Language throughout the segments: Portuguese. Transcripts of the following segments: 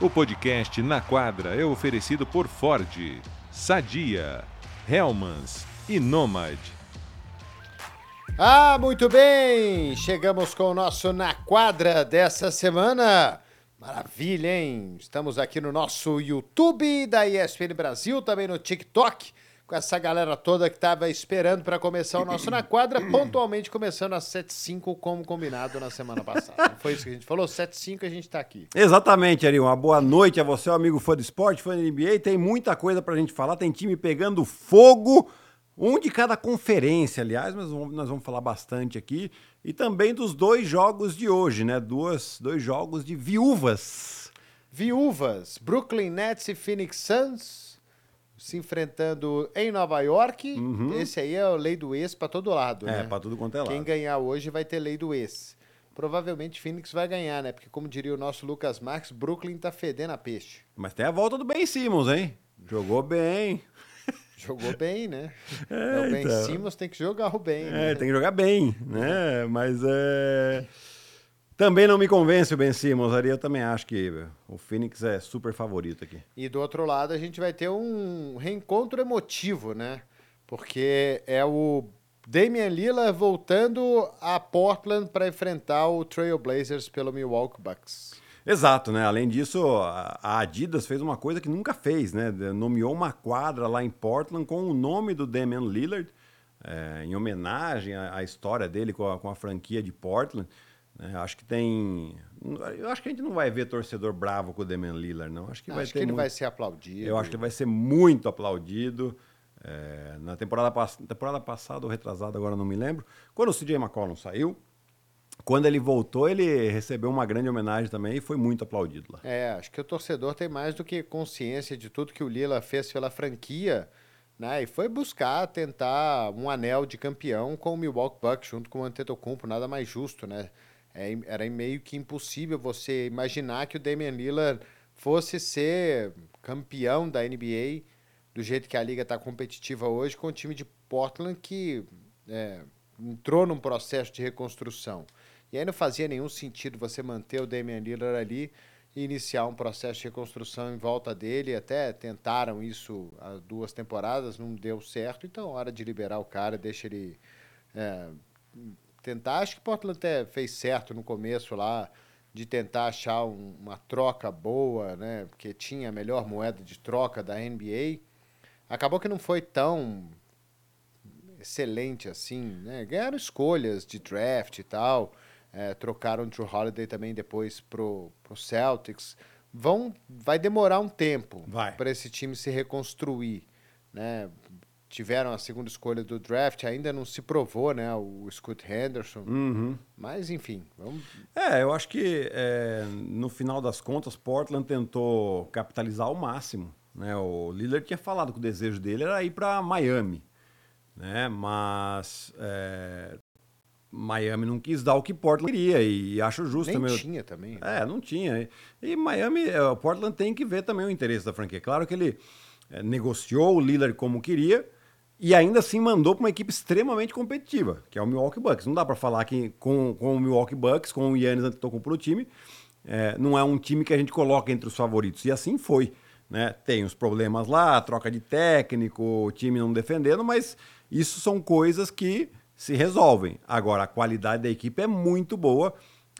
O podcast Na Quadra é oferecido por Ford, Sadia, Helmans e Nomad. Ah, muito bem! Chegamos com o nosso Na Quadra dessa semana. Maravilha, hein? Estamos aqui no nosso YouTube da ESPN Brasil, também no TikTok com essa galera toda que estava esperando para começar o nosso Na Quadra, pontualmente começando às 7h05, como combinado na semana passada. Foi isso que a gente falou? 7h05 a gente está aqui. Exatamente, Ari. Uma boa noite a você, amigo fã do esporte, fã da NBA. Tem muita coisa para a gente falar, tem time pegando fogo. Um de cada conferência, aliás, mas nós vamos falar bastante aqui. E também dos dois jogos de hoje, né? Duas, dois jogos de viúvas. Viúvas, Brooklyn Nets e Phoenix Suns se enfrentando em Nova York. Uhum. Esse aí é a lei do ex para todo lado, é, né? para tudo quanto é lado. Quem ganhar hoje vai ter lei do ex. Provavelmente Phoenix vai ganhar, né? Porque como diria o nosso Lucas Marques, Brooklyn tá fedendo a peixe. Mas tem a volta do Ben Simmons, hein? Jogou bem. Jogou bem, né? É, o Ben então. Simmons tem que jogar o bem. É, né? tem que jogar bem, né? Mas é. Também não me convence o Ben Simmons, Ari. Eu também acho que o Phoenix é super favorito aqui. E do outro lado, a gente vai ter um reencontro emotivo, né? Porque é o Damian Lillard voltando a Portland para enfrentar o Trail Blazers pelo Milwaukee Bucks. Exato, né? Além disso, a Adidas fez uma coisa que nunca fez, né? Nomeou uma quadra lá em Portland com o nome do Damian Lillard, é, em homenagem à, à, história dele com a, com a franquia de Portland. É, acho que tem. Eu acho que a gente não vai ver torcedor bravo com o Damian Lillard, não. Acho que, vai acho que ele muito... vai ser aplaudido. Eu acho que ele vai ser muito aplaudido. É, na temporada, pass... temporada passada ou retrasada, agora não me lembro. Quando o CJ McCollum saiu, quando ele voltou, ele recebeu uma grande homenagem também e foi muito aplaudido lá. É, acho que o torcedor tem mais do que consciência de tudo que o Lila fez pela franquia. Né, e foi buscar tentar um anel de campeão com o Milwaukee Bucks junto com o Antetokounmpo, nada mais justo, né? É, era meio que impossível você imaginar que o Damian Lillard fosse ser campeão da NBA do jeito que a liga está competitiva hoje com o time de Portland que é, entrou num processo de reconstrução. E aí não fazia nenhum sentido você manter o Damian Lillard ali e iniciar um processo de reconstrução em volta dele. Até tentaram isso há duas temporadas, não deu certo. Então, hora de liberar o cara, deixa ele é, tentar. Acho que Portland até fez certo no começo lá de tentar achar um, uma troca boa, né? Porque tinha a melhor moeda de troca da NBA. Acabou que não foi tão excelente assim, né? Ganharam escolhas de draft e tal. É, trocaram o Drew Holiday também depois pro, pro Celtics. Vão, vai demorar um tempo para esse time se reconstruir, né? Tiveram a segunda escolha do draft, ainda não se provou, né? O Scott Henderson. Uhum. Mas, enfim, vamos... É, eu acho que é, no final das contas, Portland tentou capitalizar ao máximo. Né? O Lillard tinha falado que o desejo dele era ir para Miami, né? Mas é, Miami não quis dar o que Portland queria e acho justo Nem também. Não tinha também. Né? É, não tinha. E Miami, é, Portland tem que ver também o interesse da franquia. Claro que ele é, negociou o Lillard como queria, e ainda assim mandou para uma equipe extremamente competitiva, que é o Milwaukee Bucks. Não dá para falar que com, com o Milwaukee Bucks, com o Yannis Antetokounmpo no time, é, não é um time que a gente coloca entre os favoritos. E assim foi. Né? Tem os problemas lá, troca de técnico, o time não defendendo, mas isso são coisas que se resolvem. Agora, a qualidade da equipe é muito boa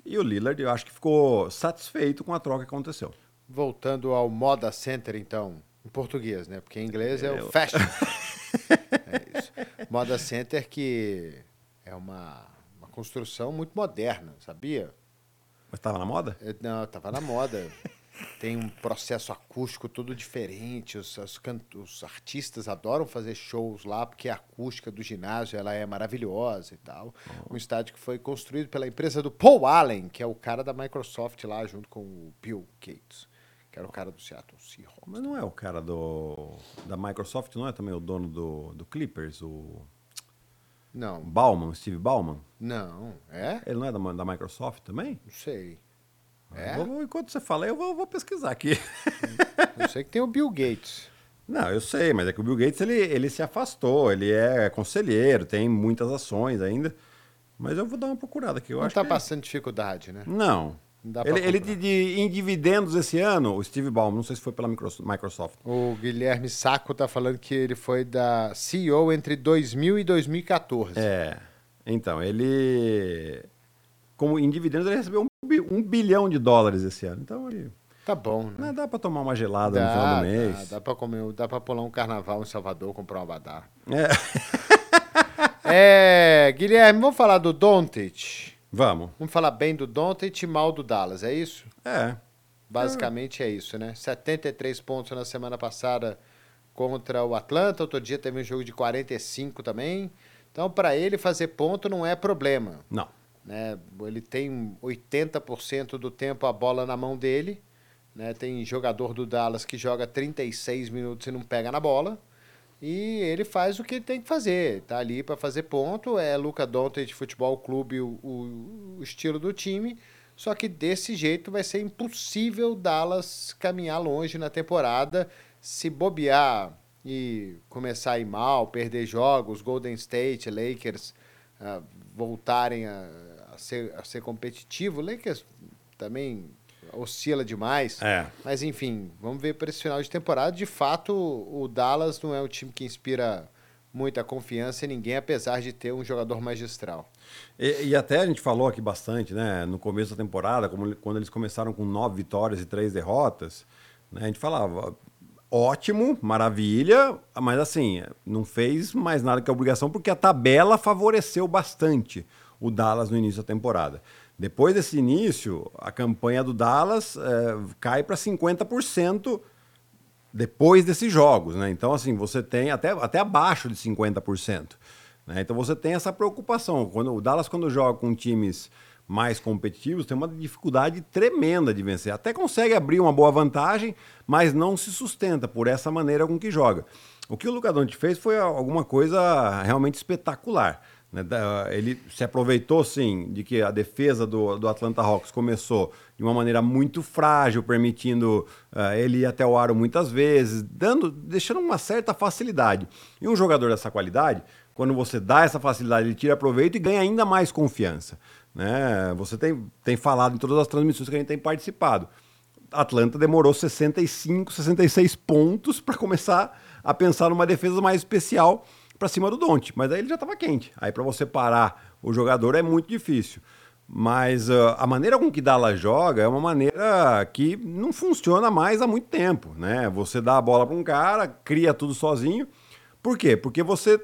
e o Lillard, eu acho que ficou satisfeito com a troca que aconteceu. Voltando ao Moda Center, então, em português, né? Porque em inglês é, é o Fashion. é isso. Moda Center que é uma, uma construção muito moderna, sabia? Mas estava na moda? É, não, estava na moda. Tem um processo acústico todo diferente. Os, os, os, artistas adoram fazer shows lá porque a acústica do ginásio ela é maravilhosa e tal. Oh. Um estádio que foi construído pela empresa do Paul Allen, que é o cara da Microsoft lá junto com o Bill Gates que era o cara do Seattle Seahawks. Mas não é o cara do da Microsoft, não é também o dono do, do Clippers, o não. Bauman, Steve Bauman? Não, é? Ele não é da, da Microsoft também? Não sei. Ah, é? Vou, enquanto você fala, eu vou, vou pesquisar aqui. Eu sei que tem o Bill Gates. Não, eu sei, mas é que o Bill Gates ele, ele se afastou, ele é conselheiro, tem muitas ações ainda. Mas eu vou dar uma procurada aqui. Eu não acho tá que... passando dificuldade, né? Não, Ele, ele de, de, em dividendos esse ano, o Steve Ballmer, não sei se foi pela Microsoft. O Guilherme Saco tá falando que ele foi da CEO entre 2000 e 2014. É. Então, ele. Como em dividendos, ele recebeu um, um bilhão de dólares esse ano. Então, ele. Tá bom, né? Dá pra tomar uma gelada dá, no final do mês. Dá, dá pra comer, dá pra pular um carnaval em Salvador, comprar um abadá. É. é, Guilherme, vamos falar do Doncic. Vamos. Vamos falar bem do Doncic e mal do Dallas, é isso? É. Basicamente é. é isso, né? 73 pontos na semana passada contra o Atlanta, outro dia teve um jogo de 45 também. Então, para ele fazer ponto não é problema. Não. Né? Ele tem 80% do tempo a bola na mão dele. Né? Tem jogador do Dallas que joga 36 minutos e não pega na bola. E ele faz o que tem que fazer. Tá ali para fazer ponto. É Luca Doncic Futebol Clube o, o, o, estilo do time. Só que desse jeito vai ser impossível Dallas caminhar longe na temporada. Se bobear e começar a ir mal, perder jogos, Golden State, Lakers uh, voltarem a, a, ser, a ser competitivo. Lakers também oscila demais. É. Mas enfim, vamos ver para esse final de temporada. De fato, o Dallas não é um time que inspira muita confiança em ninguém, apesar de ter um jogador magistral. E, e, até a gente falou aqui bastante, né, no começo da temporada, como, quando eles começaram com nove vitórias e três derrotas, né, a gente falava, ótimo, maravilha, mas assim, não fez mais nada que a obrigação, porque a tabela favoreceu bastante o Dallas no início da temporada. Depois desse início, a campanha do Dallas é, cai para 50% depois desses jogos, né? Então, assim, você tem até, até abaixo de 50%. Né? Então, você tem essa preocupação. Quando, o Dallas, quando joga com times mais competitivos, tem uma dificuldade tremenda de vencer. Até consegue abrir uma boa vantagem, mas não se sustenta por essa maneira com que joga. O que o Luca Doncic fez foi alguma coisa realmente espetacular. Né? Ele se aproveitou, sim, de que a defesa do, do Atlanta Hawks começou de uma maneira muito frágil, permitindo uh, ele ir até o aro muitas vezes, dando, deixando uma certa facilidade. E um jogador dessa qualidade, quando você dá essa facilidade, ele tira proveito e ganha ainda mais confiança. Né? Você tem, tem falado em todas as transmissões que a gente tem participado. Atlanta demorou 65, 66 pontos para começar a pensar numa defesa mais especial para cima do Donte, mas aí ele já estava quente. Aí para você parar o jogador é muito difícil. Mas uh, a maneira com que Dallas joga é uma maneira que não funciona mais há muito tempo, né? Você dá a bola para um cara, cria tudo sozinho. Por quê? Porque você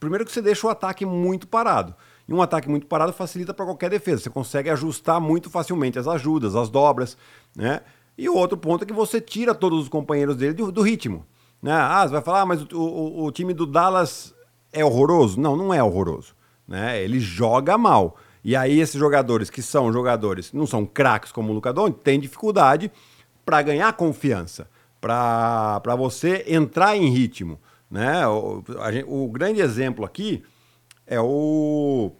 primeiro que você deixa o ataque muito parado. E um ataque muito parado facilita para qualquer defesa. Você consegue ajustar muito facilmente as ajudas, as dobras, né? E o outro ponto é que você tira todos os companheiros dele do, do ritmo. Né? Ah, você vai falar, ah, mas o, o, o, time do Dallas é horroroso? Não, não é horroroso. Né? Ele joga mal. E aí esses jogadores que são jogadores, não são craques como o Luca Doncic, têm dificuldade para ganhar confiança, para você entrar em ritmo. Né? O, gente, o, grande exemplo aqui é o,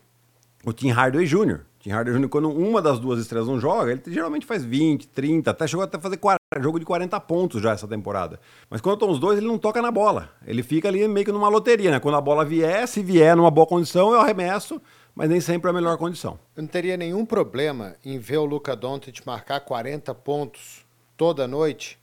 o Tim Hardaway Jr. Tim Hardaway Jr., quando uma das duas estrelas não joga, ele geralmente faz 20, 30, até chegou até fazer 40 jogo de 40 pontos já essa temporada. Mas quando estão os dois, ele não toca na bola. Ele fica ali meio que numa loteria, né? Quando a bola vier, se vier numa boa condição, eu arremesso, mas nem sempre é a melhor condição. Eu não teria nenhum problema em ver o Luca Doncic marcar 40 pontos toda noite,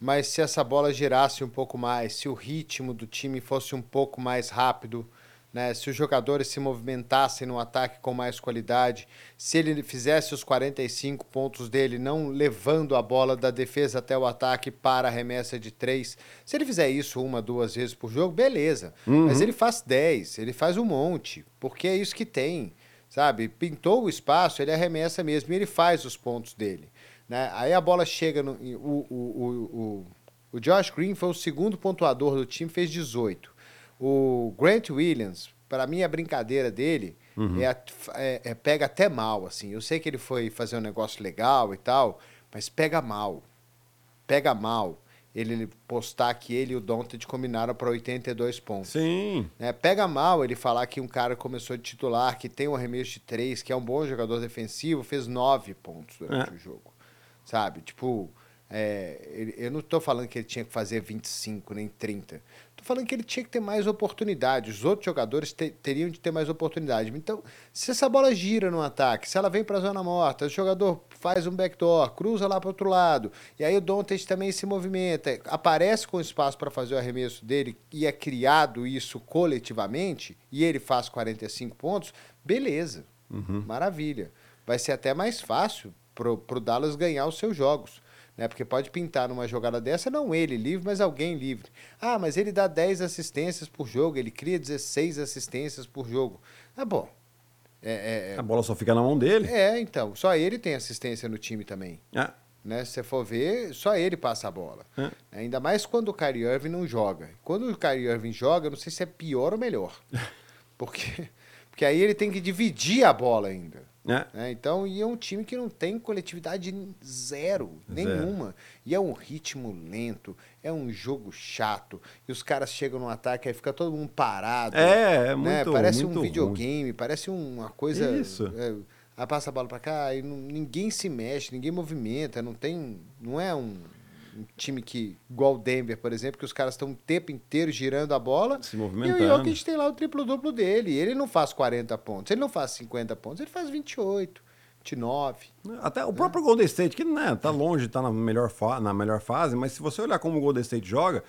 mas se essa bola girasse um pouco mais, se o ritmo do time fosse um pouco mais rápido, né? Se os jogadores se movimentassem no ataque com mais qualidade, se ele fizesse os 45 pontos dele, não levando a bola da defesa até o ataque para a remessa de três, se ele fizer isso uma, duas vezes por jogo, beleza. Uhum. Mas ele faz 10, ele faz um monte, porque é isso que tem, sabe? Pintou o espaço, ele arremessa mesmo e ele faz os pontos dele. Né? Aí a bola chega no. O, o, o, o, o Josh Green foi o segundo pontuador do time, fez 18. O Grant Williams, para mim, a brincadeira dele uhum. é, é, é, pega até mal, assim. Eu sei que ele foi fazer um negócio legal e tal, mas pega mal. Pega mal ele postar que ele e o Doncic combinaram para 82 pontos. Sim. É, pega mal ele falar que um cara começou de titular, que tem um arremesso de três, que é um bom jogador defensivo, fez nove pontos durante é. o jogo. Sabe? Tipo, é, ele, eu não estou falando que ele tinha que fazer 25 nem 30 Tô falando que ele tinha que ter mais oportunidade. Os outros jogadores te, teriam de ter mais oportunidade. Então, se essa bola gira no ataque, se ela vem para a zona morta, o jogador faz um backdoor, cruza lá para outro lado, e aí o Dontes também se movimenta, aparece com espaço para fazer o arremesso dele e é criado isso coletivamente, e ele faz 45 pontos, beleza, uhum. maravilha. Vai ser até mais fácil para o Dallas ganhar os seus jogos. Né? Porque pode pintar numa jogada dessa, não ele livre, mas alguém livre. Ah, mas ele dá 10 assistências por jogo, ele cria 16 assistências por jogo. Ah, bom. É, é, é, a bola só fica na mão dele. É, então. Só ele tem assistência no time também. Ah. Né? Se você for ver, só ele passa a bola. Ah. Ainda mais quando o Kyrie Irving não joga. Quando o Kyrie Irving joga, eu não sei se é pior ou melhor. Porque, porque aí ele tem que dividir a bola ainda. É. Né? Então, e é um time que não tem coletividade zero, nenhuma. Zero. E é um ritmo lento, é um jogo chato. E os caras chegam no ataque, aí fica todo mundo parado. É, é né? muito Parece muito um videogame, ruim. parece uma coisa. Isso. É, aí passa a bola para cá, e não, ninguém se mexe, ninguém movimenta, não tem. Não é um um time que, igual o Denver, por exemplo, que os caras estão o tempo inteiro girando a bola. Se movimentando. E o Jokic tem lá o triplo-duplo dele. Ele não faz 40 pontos, ele não faz 50 pontos, ele faz 28. 29. Até o próprio Golden State, que né, tá longe, tá na melhor, na melhor fase, mas se você olhar como o Golden State joga,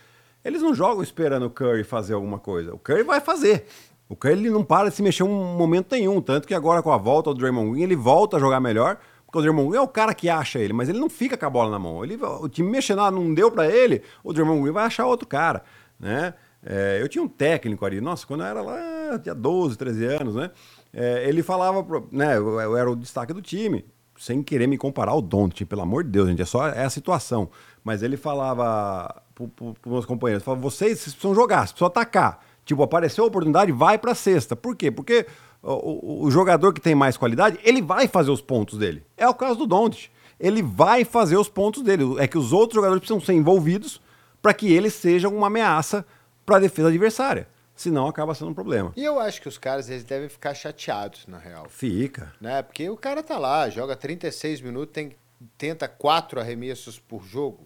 eles não jogam esperando o Curry fazer alguma coisa. O Curry vai fazer. O Curry ele não para de se mexer um momento nenhum. Tanto que agora, com a volta do Draymond Green, ele volta a jogar melhor. Porque o Draymond Green é o cara que acha ele, mas ele não fica com a bola na mão. Ele, o time mexendo não deu para ele, o Draymond Green vai achar outro cara, né? É, eu tinha um técnico ali, nossa, quando eu era lá, tinha 12, 13 anos, né? É, ele falava, né, eu, eu, era o destaque do time, sem querer me comparar ao Don't, pelo amor de Deus, gente, é só é a situação. Mas ele falava para os meus companheiros, falava, vocês, vocês precisam jogar, vocês precisam atacar. Tipo, apareceu a oportunidade, vai para a sexta. Por quê? Porque o, o, jogador que tem mais qualidade, ele vai fazer os pontos dele. É o caso do Doncic. Ele vai fazer os pontos dele. É que os outros jogadores precisam ser envolvidos para que ele seja uma ameaça para a defesa adversária. Senão acaba sendo um problema. E eu acho que os caras eles devem ficar chateados, na real. Fica. Né? Porque o cara tá lá, joga 36 minutos, tem, tenta quatro arremessos por jogo,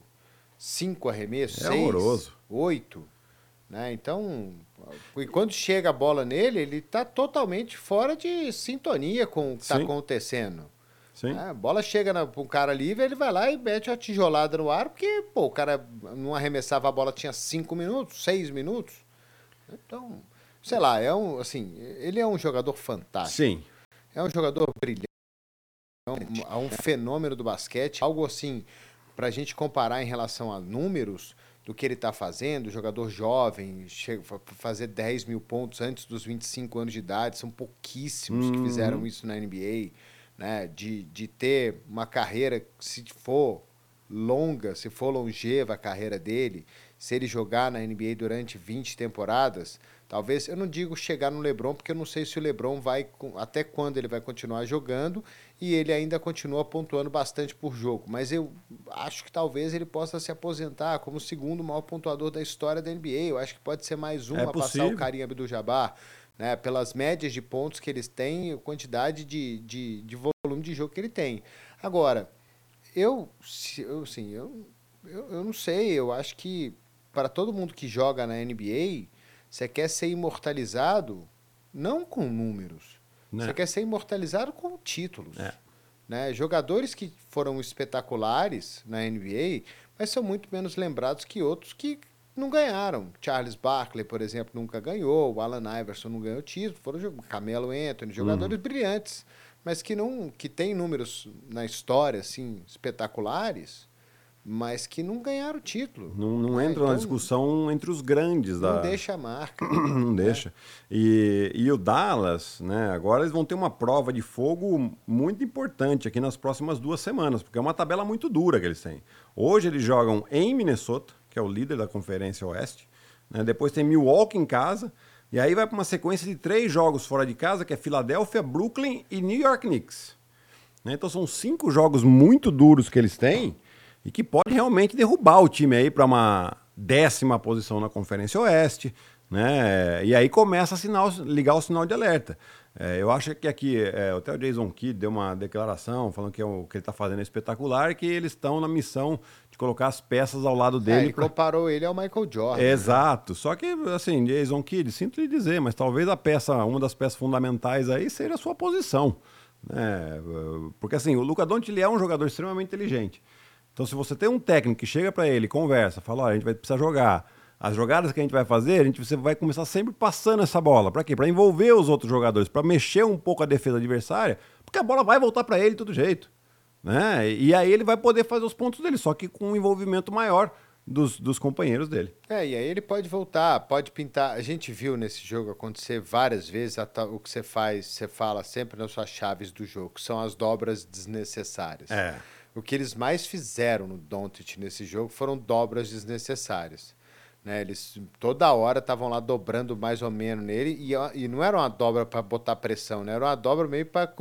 cinco arremessos, é seis, horroroso. oito. Né? Então, e quando chega a bola nele, ele está totalmente fora de sintonia com o que está acontecendo. Sim. Né? A bola chega para um cara livre, ele vai lá e mete a tijolada no ar, porque pô, o cara não arremessava a bola, tinha cinco minutos, seis minutos. Então, sei lá, é um, assim, ele é um jogador fantástico. Sim. É um jogador brilhante. É um, é um fenômeno do basquete. Algo assim, para a gente comparar em relação a números, do que ele está fazendo, jogador jovem, chega, fazer 10 mil pontos antes dos 25 anos de idade, são pouquíssimos uhum. que fizeram isso na NBA, né? De, de ter uma carreira, se for longa, se for longeva a carreira dele, se ele jogar na NBA durante 20 temporadas, talvez, eu não digo chegar no LeBron, porque eu não sei se o LeBron vai, até quando ele vai continuar jogando, e ele ainda continua pontuando bastante por jogo. Mas eu acho que talvez ele possa se aposentar como o segundo maior pontuador da história da NBA. Eu acho que pode ser mais um é a passar o Karim Abdul-Jabbar. Né, pelas médias de pontos que eles têm, a quantidade de, de, de volume de jogo que ele tem. Agora, eu, eu, assim, eu, eu, eu não sei, eu acho que para todo mundo que joga na NBA, você quer ser imortalizado não com números, né? Você quer ser imortalizado com títulos. É. Né? Jogadores que foram espetaculares na NBA, mas são muito menos lembrados que outros que não ganharam. Charles Barkley, por exemplo, nunca ganhou. O Allen Iverson não ganhou título. Foram Camelo Anthony, jogadores uhum. brilhantes, mas que não que têm números na história assim espetaculares mas que não ganharam o título. Não, não é, entram então, na discussão entre os grandes. Da... Não deixa a marca. não né? deixa. E, e o Dallas, né, agora eles vão ter uma prova de fogo muito importante aqui nas próximas duas semanas, porque é uma tabela muito dura que eles têm. Hoje eles jogam em Minnesota, que é o líder da Conferência Oeste. Né, depois tem Milwaukee em casa. E aí vai para uma sequência de três jogos fora de casa, que é Filadélfia, Brooklyn e New York Knicks. Né, então são cinco jogos muito duros que eles têm e que pode realmente derrubar o time aí para uma décima posição na Conferência Oeste, Né? E aí começa a sinal, ligar o sinal de alerta. É, eu acho que aqui, é, até o Jason Kidd deu uma declaração falando que é o que ele está fazendo é espetacular que eles estão na missão de colocar as peças ao lado dele. É, ele pra... comparou ele ao Michael Jordan. Né? Exato. Né? Só que, assim, Jason Kidd, sinto lhe dizer, mas talvez a peça, uma das peças fundamentais aí seja a sua posição. Né? Porque, assim, o Luca Doncic é um jogador extremamente inteligente. Então, se você tem um técnico que chega para ele, conversa, fala, olha, a gente vai precisar jogar as jogadas que a gente vai fazer, a gente você vai começar sempre passando essa bola. Para quê? Para envolver os outros jogadores, para mexer um pouco a defesa adversária, porque a bola vai voltar para ele de todo jeito. Né? E aí ele vai poder fazer os pontos dele, só que com um envolvimento maior dos, dos companheiros dele. É, e aí ele pode voltar, pode pintar. A gente viu nesse jogo acontecer várias vezes o que você faz, você fala sempre nas suas chaves do jogo, que são as dobras desnecessárias. É. O que eles mais fizeram no Doncic nesse jogo foram dobras desnecessárias. Né? Eles toda hora estavam lá dobrando mais ou menos nele e, e não era uma dobra para botar pressão, né? Era uma dobra meio para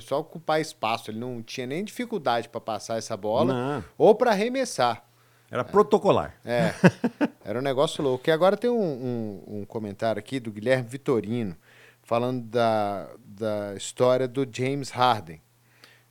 só ocupar espaço. Ele não tinha nem dificuldade para passar essa bola não. ou para arremessar. Era protocolar. É, era um negócio louco. E agora tem um, um, um comentário aqui do Guilherme Vitorino falando da, da história do James Harden,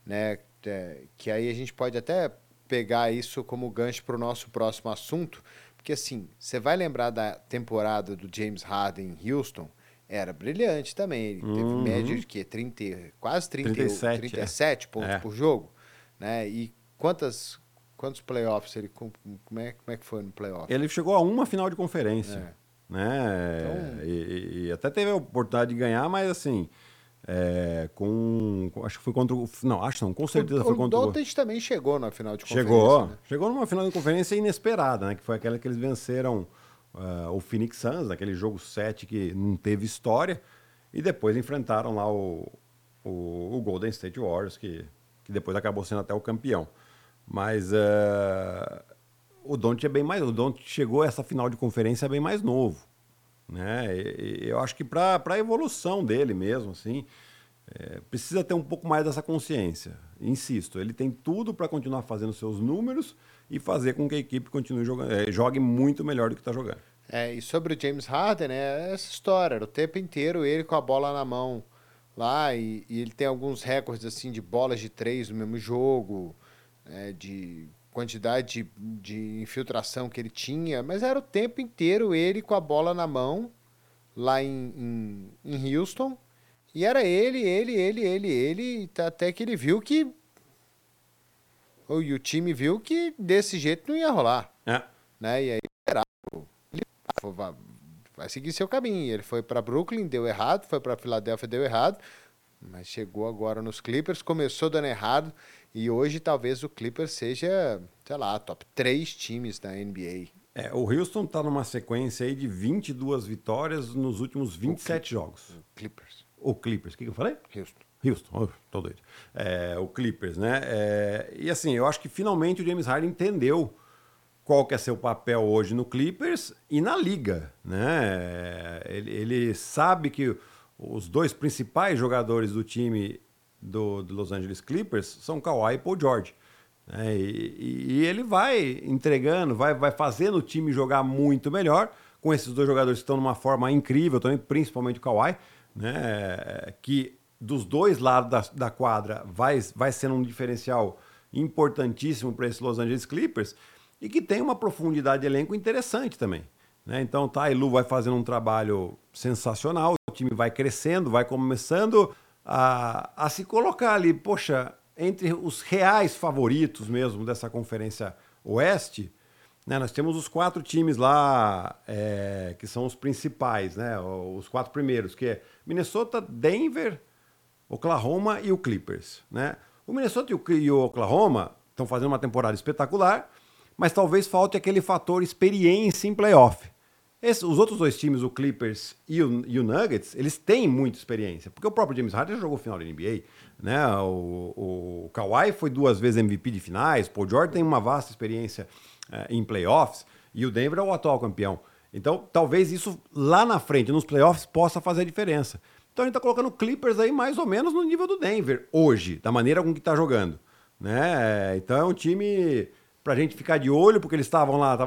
né? É, que aí a gente pode até pegar isso como gancho para o nosso próximo assunto, porque assim, você vai lembrar da temporada do James Harden em Houston, era brilhante também. Ele uhum. teve média de quê? 30, quase 30, 37, 37 é. pontos é. por jogo. Né? E quantas, quantos playoffs ele. Como é, como é que foi no playoff? Ele chegou a uma final de conferência. É. Né? Então... E, e, até teve a oportunidade de ganhar, mas assim. É, com, acho que foi contra o. Não, acho não, com certeza o, foi contra o. O também chegou na final de conferência. Chegou, né? chegou numa final de conferência inesperada, né? Que foi aquela que eles venceram uh, o Phoenix Suns, naquele jogo 7 que não teve história, e depois enfrentaram lá o, o, o Golden State Warriors, que, que depois acabou sendo até o campeão. Mas uh, o Don't é bem mais. O Don't chegou a essa final de conferência bem mais novo. Né? Eu acho que para a evolução dele mesmo, assim, é, precisa ter um pouco mais dessa consciência. Insisto, ele tem tudo para continuar fazendo seus números e fazer com que a equipe continue jogando, é, jogue muito melhor do que está jogando. É, e sobre o James Harden, é essa história, o tempo inteiro ele com a bola na mão lá, e, e ele tem alguns recordes assim de bolas de três no mesmo jogo, é, de quantidade de, de infiltração que ele tinha, mas era o tempo inteiro ele com a bola na mão, lá em, em, em Houston. E era ele, ele, ele, ele, ele, até que ele viu que. E o time viu que desse jeito não ia rolar. É. Né? E aí, ele vai seguir seu caminho. Ele foi para Brooklyn, deu errado, foi para Filadélfia, deu errado. Mas chegou agora nos Clippers, começou dando errado. E hoje talvez o Clippers seja, sei lá, top 3 times da NBA. É, o Houston está numa sequência aí de 22 vitórias nos últimos 27 o jogos. O Clippers. O Clippers, o que, que eu falei? Houston. Houston, oh, tô doido. É, o Clippers, né? É, e assim, eu acho que finalmente o James Harden entendeu qual que é seu papel hoje no Clippers e na liga, né? Ele, ele sabe que os dois principais jogadores do time do, do Los Angeles Clippers são Kawhi e Paul George. É, e, e, ele vai entregando, vai, vai fazendo o time jogar muito melhor com esses dois jogadores que estão numa forma incrível também, principalmente o Kawhi, né, que dos dois lados da, da quadra vai, vai sendo um diferencial importantíssimo para esse Los Angeles Clippers e que tem uma profundidade de elenco interessante também. Né? Então, tá, Lu vai fazendo um trabalho sensacional, o time vai crescendo, vai começando a, a se colocar ali, poxa, entre os reais favoritos mesmo dessa Conferência Oeste, né, nós temos os quatro times lá é, que são os principais, né, os quatro primeiros, que é Minnesota, Denver, Oklahoma e o Clippers. Né? O Minnesota e o Oklahoma estão fazendo uma temporada espetacular, mas talvez falte aquele fator experiência em playoff. Esse, os outros dois times, o Clippers e o, e o, Nuggets, eles têm muita experiência, porque o próprio James Harden já jogou final da NBA, né? O, o Kawhi foi duas vezes MVP de finais, Paul George tem uma vasta experiência uh, em playoffs e o Denver é o atual campeão. Então, talvez isso lá na frente, nos playoffs, possa fazer a diferença. Então a gente está colocando o Clippers aí mais ou menos no nível do Denver hoje, da maneira com que está jogando, né? Então é um time para a gente ficar de olho, porque eles estavam lá,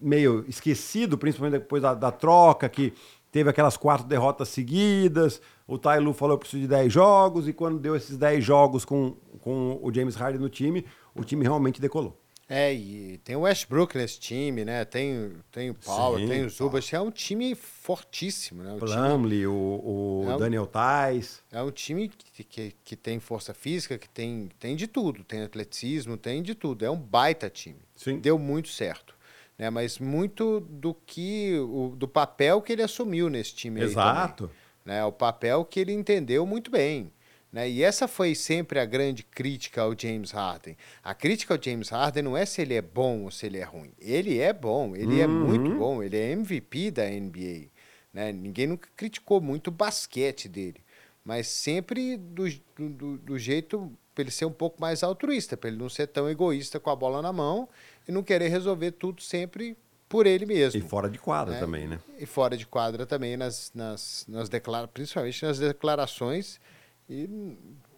meio esquecido, principalmente depois da, da troca, que teve aquelas quatro derrotas seguidas. O Ty Lue falou que precisa de 10 jogos, e quando deu esses 10 jogos com, com o James Harden no time, o time realmente decolou. É, e tem o Westbrook nesse time, né? Tem, tem o Power, Sim, tem o Zubac. É um time fortíssimo, né? O time- Plumlee, o, o É um- Daniel Tais. É um time que, que, que tem força física, que tem, tem de tudo. Tem atleticismo, tem de tudo. É um baita time. Sim. Deu muito certo. Né? Mas muito do que. O, do papel que ele assumiu nesse time Exato. também, né? O papel que ele entendeu muito bem. Né? E essa foi sempre a grande crítica ao James Harden. A crítica ao James Harden não é se ele é bom ou se ele é ruim. Ele é bom, ele é muito bom, ele é MVP da NBA. Né? Ninguém nunca criticou muito o basquete dele, mas sempre do- do, do jeito para ele ser um pouco mais altruísta, para ele não ser tão egoísta com a bola na mão e não querer resolver tudo sempre por ele mesmo. E fora de quadra né? também, né? E fora de quadra também, nas, nas, nas declara principalmente nas declarações e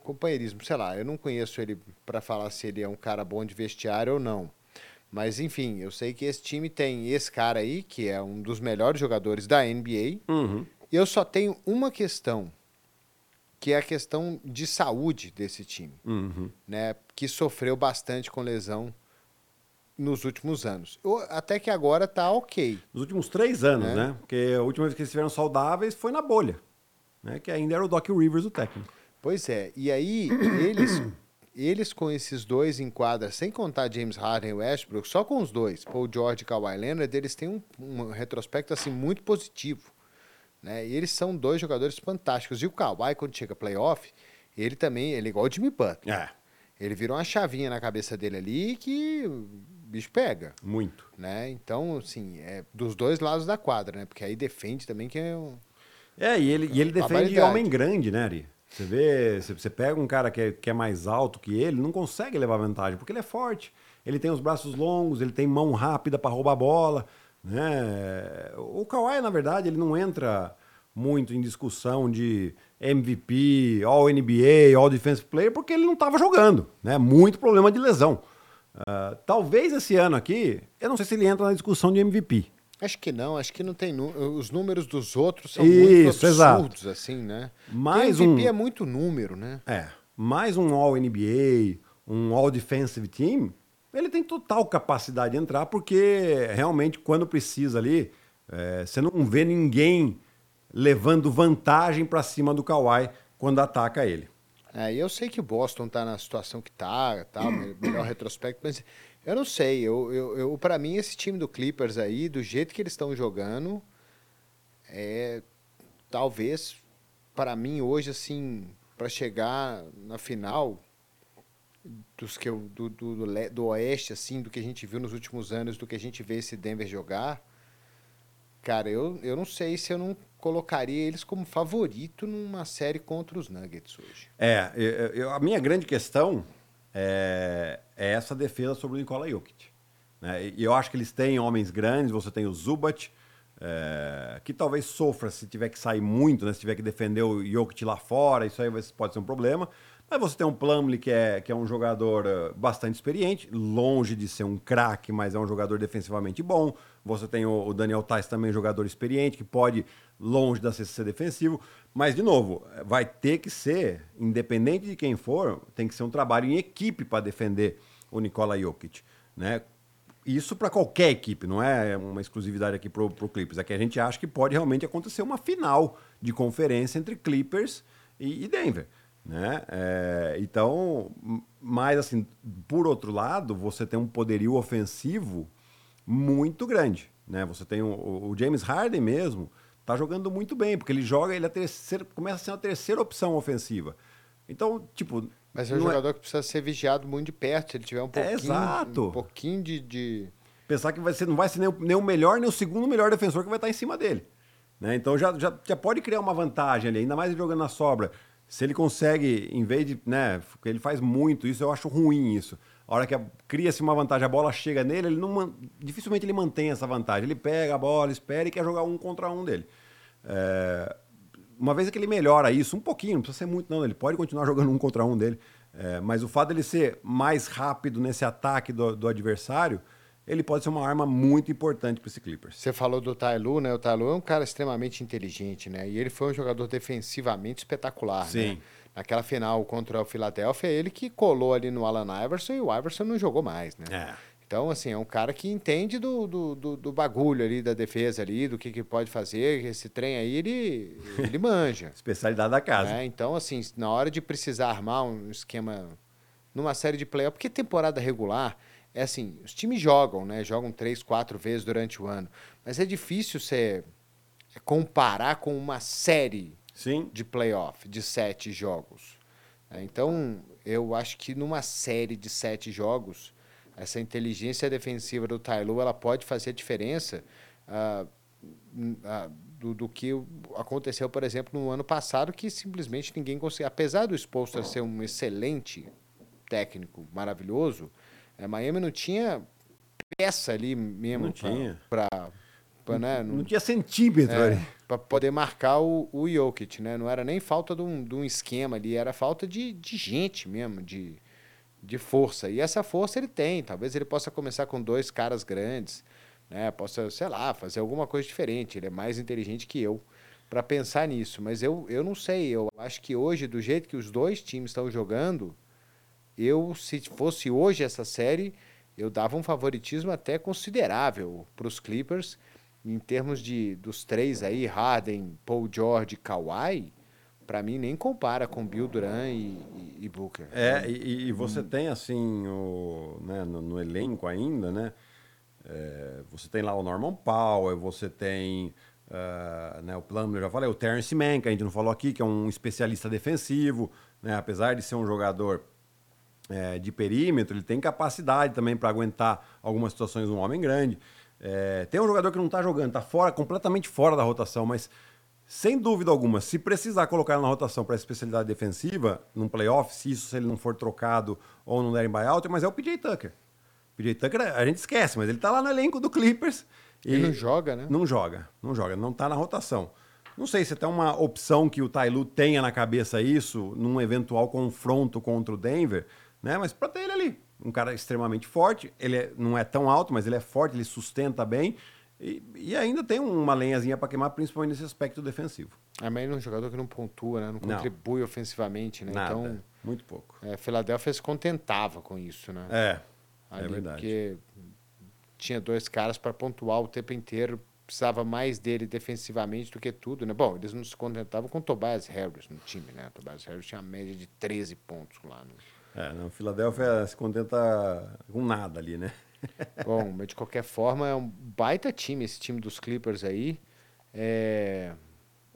companheirismo. Sei lá, eu não conheço ele para falar se ele é um cara bom de vestiário ou não. Mas enfim, eu sei que esse time tem esse cara aí, que é um dos melhores jogadores da NBA. Uhum. E eu só tenho uma questão, que é a questão de saúde desse time, Uhum. né? Que sofreu bastante com lesão nos últimos anos. Eu- até que agora tá ok. Nos últimos três anos, É. né? Porque a última vez que eles estiveram saudáveis foi na bolha. Né? Que ainda era o Doc Rivers o técnico. Pois é, e aí eles, eles com esses dois em quadra, sem contar James Harden e Westbrook, só com os dois, Paul George e Kawhi Leonard, eles têm um, um retrospecto assim muito positivo. Né? E eles são dois jogadores fantásticos. E o Kawhi, quando chega playoff, ele também, ele é igual o Jimmy Butler. É, Ele virou uma chavinha na cabeça dele ali que o bicho pega. muito. Né? Então, assim, é dos dois lados da quadra, né? Porque aí defende também que é um... É, e ele, e ele defende homem grande, né, Ari? Você vê, você- você pega um cara que é, que é mais alto que ele, não consegue levar vantagem, porque ele é forte. Ele tem os braços longos, ele tem mão rápida para roubar a bola. Né? O Kawhi, na verdade, ele não entra muito em discussão de MVP, All-NBA, All-Defensive Player, porque ele não estava jogando. Né? Muito problema de lesão. Ah, talvez esse ano aqui, eu não sei se ele entra na discussão de MVP. Acho que não, acho que não tem. Os números dos outros são Isso, muito exato. absurdos, assim, né? Mais MVP um- é muito número, né? É, mais um All-NBA, um All-Defensive Team, ele tem total capacidade de entrar, porque realmente quando precisa ali, é, você não vê ninguém levando vantagem para cima do Kawhi quando ataca ele. É, eu sei que o Boston tá na situação que tá, tá, me- melhor retrospecto, mas eu não sei. Eu, eu, eu, para mim, esse time do Clippers aí, do jeito que eles estão jogando, é talvez, para mim, hoje, assim, para chegar na final dos que eu, do, do, do, do Oeste, assim, do que a gente viu nos últimos anos, do que a gente vê esse Denver jogar, cara, eu, eu não sei se eu não colocaria eles como favorito numa série contra os Nuggets hoje. É, eu- eu- a minha grande questão é, é essa defesa sobre o Nikola Jokic. né? E eu acho que eles têm homens grandes, você tem o Zubat, é, que talvez sofra se tiver que sair muito, né? se tiver que defender o Jokic lá fora, isso aí pode ser um problema. Mas você tem um Plumlee, que é, que é um jogador eh, bastante experiente, longe de ser um craque, mas é um jogador defensivamente bom. Você tem o, o Daniel Tais também, jogador experiente, que pode, longe da ser defensivo. Mas, de novo, eh, vai ter que ser, independente de quem for, tem que ser um trabalho em equipe para defender o Nikola Jokic. Né? Isso para qualquer equipe, não é uma exclusividade aqui para o Clippers. É que a gente acha que pode realmente acontecer uma final de conferência entre Clippers e, e Denver. Né? É, então, mas assim, por outro lado, você tem um poderio ofensivo muito grande. Né? Você tem o, o James Harden mesmo, tá jogando muito bem, porque ele joga, ele é a terceira, começa a ser a terceira opção ofensiva. Então, tipo. Mas é um não jogador que precisa ser vigiado muito de perto. Se ele tiver um pouquinho, exato. um pouquinho de, de- pensar que vai ser, não vai ser nem o, nem o melhor, nem o segundo melhor defensor que vai estar em cima dele. Né? Então já, já, já pode criar uma vantagem ali, ainda mais jogando na sobra. Se ele consegue, em vez de. Né, ele faz muito isso, eu acho ruim isso. A hora que cria-se uma vantagem, a bola chega nele, ele não dificilmente ele mantém essa vantagem. Ele pega a bola, espera e quer jogar um contra um dele. É, uma vez que ele melhora isso, um pouquinho, não precisa ser muito, não. Ele pode continuar jogando um contra um dele. É, mas o fato dele ser mais rápido nesse ataque do, do adversário, ele pode ser uma arma muito importante para esse Clippers. Você falou do Tailu, né? O Tailu é um cara extremamente inteligente, né? E ele foi um jogador defensivamente espetacular, Sim. né? Naquela final contra o Philadelphia, ele que colou ali no Alan Iverson e o Iverson não jogou mais, né? É. Então, assim, é um cara que entende do, do, do, do bagulho ali, da defesa ali, do que, que pode fazer. Esse trem aí, ele, ele manja. Especialidade da casa. né? Então, assim, na hora de precisar armar um esquema numa série de playoff, porque temporada regular é assim, os times jogam, né? Jogam três, quatro vezes durante o ano. Mas é difícil você comparar com uma série Sim. de playoff de sete jogos. né? Então, eu acho que numa série de sete jogos, essa inteligência defensiva do Tailu ela pode fazer diferença ah, ah, do, do que aconteceu, por exemplo, no ano passado, que simplesmente ninguém conseguia. Apesar do Spolstra ser um excelente técnico, maravilhoso, eh, Miami não tinha peça ali mesmo Não tinha. para né, Não tinha centímetro é, ali. para poder marcar o, o Jokic, né? Não era nem falta de um, de um esquema ali, era falta de, de gente mesmo, de, de força. E essa força ele tem. Talvez ele possa começar com dois caras grandes, né? Possa, sei lá, fazer alguma coisa diferente. Ele é mais inteligente que eu para pensar nisso. Mas eu, eu não sei. Eu acho que hoje, do jeito que os dois times estão jogando, eu, se fosse hoje essa série, eu dava um favoritismo até considerável para os Clippers em termos de dos três aí, Harden, Paul George e Kawhi, para mim nem compara com Bill Duran e, e- e Booker. É, e, e você tem assim, o, né, no, no elenco ainda, né? é, você tem lá o Norman Powell, você tem ah, né, o eu já falei, o Terrence Mann, que a gente não falou aqui, que é um especialista defensivo, né? Apesar de ser um jogador é, de perímetro, ele tem capacidade também para aguentar algumas situações um homem grande. É, tem um jogador que não está jogando, está fora, completamente fora da rotação, mas sem dúvida alguma, se precisar colocar ele na rotação para especialidade defensiva, num playoff, se isso se ele não for trocado ou não der em buyout, mas é o PJ Tucker. PJ Tucker a gente esquece, mas ele está lá no elenco do Clippers. Ele não joga, né? Não joga, não joga, não está na rotação. Não sei se tem uma opção que o Tailu tenha na cabeça isso num eventual confronto contra o Denver, né? Mas para ter ele ali, um cara extremamente forte, ele é- não é tão alto, mas ele é forte, ele sustenta bem e, e ainda tem uma lenhazinha para queimar, principalmente nesse aspecto defensivo. É, mas ele é um jogador que não pontua, né? Não Não. contribui ofensivamente, né? Nada, Então, muito pouco. é, Philadelphia se contentava com isso, né? É, é Ali, verdade. Porque tinha dois caras para pontuar o tempo inteiro, precisava mais dele defensivamente do que tudo, né? Bom, eles não se contentavam com o Tobias Harris no time, né? O Tobias Harris tinha uma média de 13 pontos lá. né? No... É, não, Filadélfia se contenta com nada ali, né? Bom, mas de qualquer forma é um baita time esse time dos Clippers aí. É,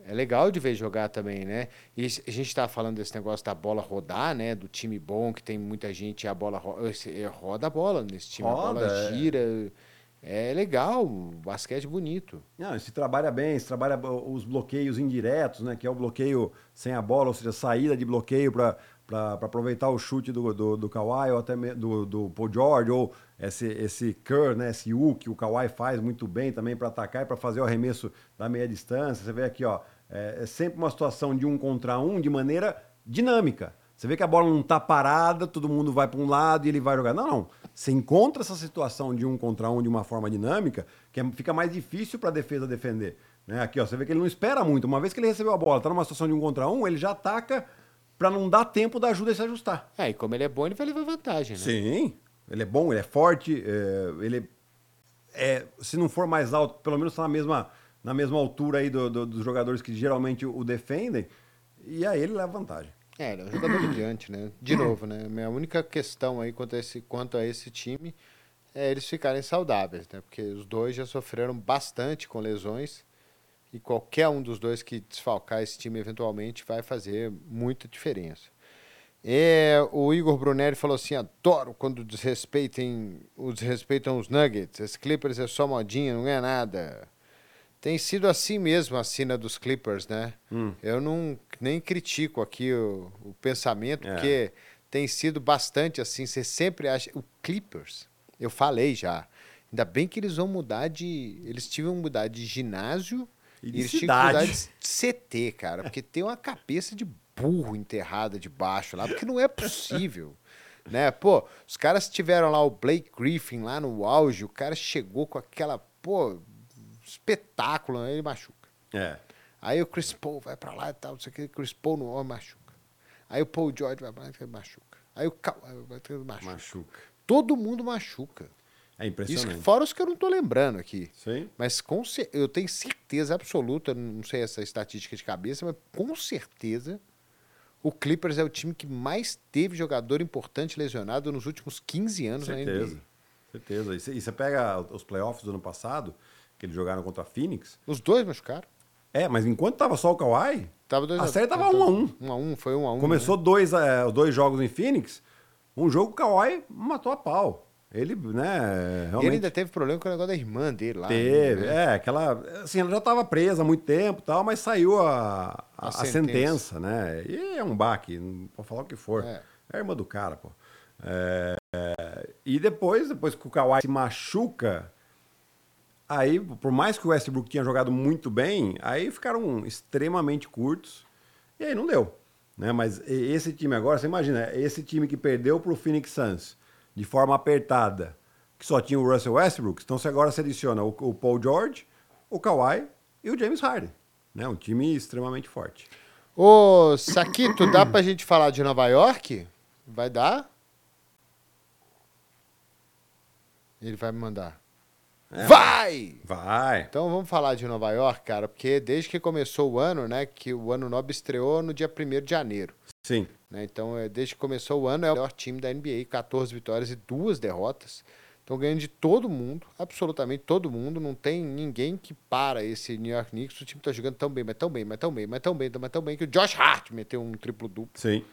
é legal de ver jogar também, né? E a gente tá falando desse negócio da bola rodar, né? Do time bom, que tem muita gente, a bola ro- esse- é, roda a bola nesse time, a Roda, bola é. gira. É legal, basquete bonito. Não, se trabalha bem, se trabalha os bloqueios indiretos, né? Que é o bloqueio sem a bola, ou seja, saída de bloqueio para aproveitar o chute do, do, do Kawhi ou até do, do Paul George, ou esse, esse curl, né? Esse U que o Kawhi faz muito bem também para atacar e para fazer o arremesso da meia distância. Você vê aqui, ó, é, é sempre uma situação de um contra um de maneira dinâmica. Você vê que a bola não está parada, todo mundo vai para um lado e ele vai jogar. Não, não. Você encontra essa situação de um contra um de uma forma dinâmica, que é- fica mais difícil para a defesa defender. Né? Aqui, ó, você vê que ele não espera muito. Uma vez que ele recebeu a bola, está numa situação de um contra um, ele já ataca para não dar tempo da ajuda se ajustar. É, e como ele é bom, ele vai levar vantagem, né? Sim, ele é bom, ele é forte, é, ele é, se não for mais alto, pelo menos está na mesma, na mesma altura aí do- do- dos jogadores que geralmente o defendem, e aí ele leva vantagem. É, ele é um jogador brilhante, né? De novo, né? Minha única questão aí quanto a esse, quanto a esse time é eles ficarem saudáveis, né? Porque os dois já sofreram bastante com lesões e qualquer um dos dois que desfalcar esse time eventualmente vai fazer muita diferença. É, o Igor Brunelli falou assim: adoro quando desrespeitem, os desrespeitam os Nuggets. Esse Clippers é só modinha, não é nada. Tem sido assim mesmo a cena dos Clippers, né? Hum. Eu não nem critico aqui o, o pensamento, É. porque tem sido bastante assim. Você sempre acha. O Clippers, eu falei já. Ainda bem que eles vão mudar de. Eles que mudar de ginásio E eles tinham que mudar cidade. de CT, cara. Porque tem uma cabeça de burro enterrada debaixo lá, porque não é possível. né? Pô, os caras tiveram lá o Blake Griffin lá no auge, o cara chegou com aquela, pô, espetáculo, aí ele machuca. É. Aí o Chris Paul vai pra lá e tal, não sei o que, Chris Paul no homem machuca. Aí o Paul George vai pra lá e machuca. Aí o lá machuca. Machuca. Todo mundo machuca. É Isso impressionante. fora os que eu não tô lembrando aqui. Sim. Mas com eu tenho certeza absoluta, não sei essa estatística de cabeça, mas com certeza o Clippers é o time que mais teve jogador importante lesionado nos últimos 15 anos na Certeza. NBA. Certeza. E você- E você pega os playoffs do ano passado, que eles jogaram contra a Phoenix. Os dois machucaram. É, mas enquanto tava só o Kawhi, Tava dois A série tava um a um. Um a um, foi um a um. começou né? dois, é, dois jogos em Phoenix, um jogo o Kawhi matou a pau. Ele, né, realmente... ele ainda teve problema com o negócio da irmã dele lá. Teve, né? é, aquela. Assim, ela já estava presa há muito tempo tal, mas saiu a, a, A a sentença. sentença. né? E é um baque, pode falar o que for. É. É, a irmã do cara, pô. É, é, e depois, depois que o Kawhi se machuca, aí, por mais que o Westbrook tinha jogado muito bem, aí ficaram extremamente curtos e aí não deu. Né? Mas esse time agora, você imagina, esse time que perdeu para o Phoenix Suns de forma apertada, que só tinha o Russell Westbrook, então você agora seleciona o, o Paul George, o Kawhi e o James Harden. Né? Um time extremamente forte. Ô, Saquito, dá pra gente falar de Nova York? Vai dar? Ele vai me mandar. É. Vai! Vai! Então vamos falar de Nova York, cara, porque desde que começou o ano, né, que o ano nobre estreou no dia 1 de janeiro. Sim. Né? Então, é, desde que começou o ano, é o melhor time da NBA, 14 vitórias e duas derrotas. Estão ganhando de todo mundo, absolutamente todo mundo. Não tem ninguém que para esse New York Knicks. O time tá jogando tão bem, mas tão bem, mas tão bem, mas tão bem, mas tão bem, que o Josh Hart meteu um triplo-duplo. Sim.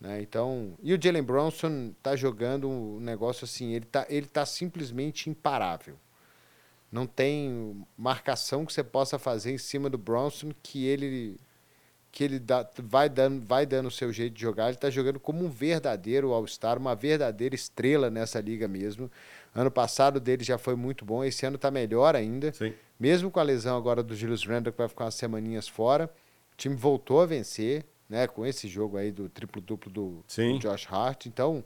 Né? Então, e o Jalen Bronson tá jogando um negócio assim, ele tá, ele tá simplesmente imparável. Não tem marcação que você possa fazer em cima do Bronson que ele que ele dá, vai dando vai dando o seu jeito de jogar. Ele tá jogando como um verdadeiro All-Star, uma verdadeira estrela nessa liga mesmo. Ano passado dele já foi muito bom, esse ano tá melhor ainda. Sim. Mesmo com a lesão agora do Julius Randle, que vai ficar umas semaninhas fora, o time voltou a vencer, né? Com esse jogo aí do triplo-duplo do, do Josh Hart. Então,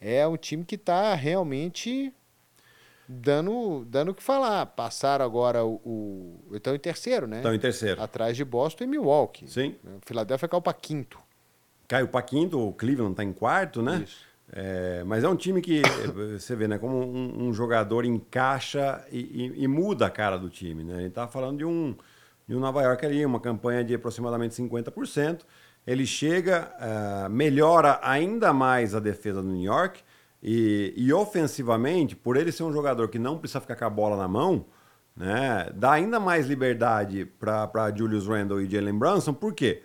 é um time que está realmente dando dando o que falar. Passaram agora o. o estão em terceiro, né? Então, em terceiro. Atrás de Boston e Milwaukee. Sim. O Philadelphia caiu para quinto. Caiu para quinto, o Cleveland está em quarto, né? Isso. É, mas é um time que eh, você vê, né? Como um, um jogador encaixa e, e- e muda a cara do time, né? Ele tá falando de um, de um Nova York ali, uma campanha de aproximadamente 50%. Ele chega, ah, melhora ainda mais a defesa do New York e, e ofensivamente, por ele ser um jogador que não precisa ficar com a bola na mão, né? Dá ainda mais liberdade para Julius Randle e Jalen Brunson, por quê?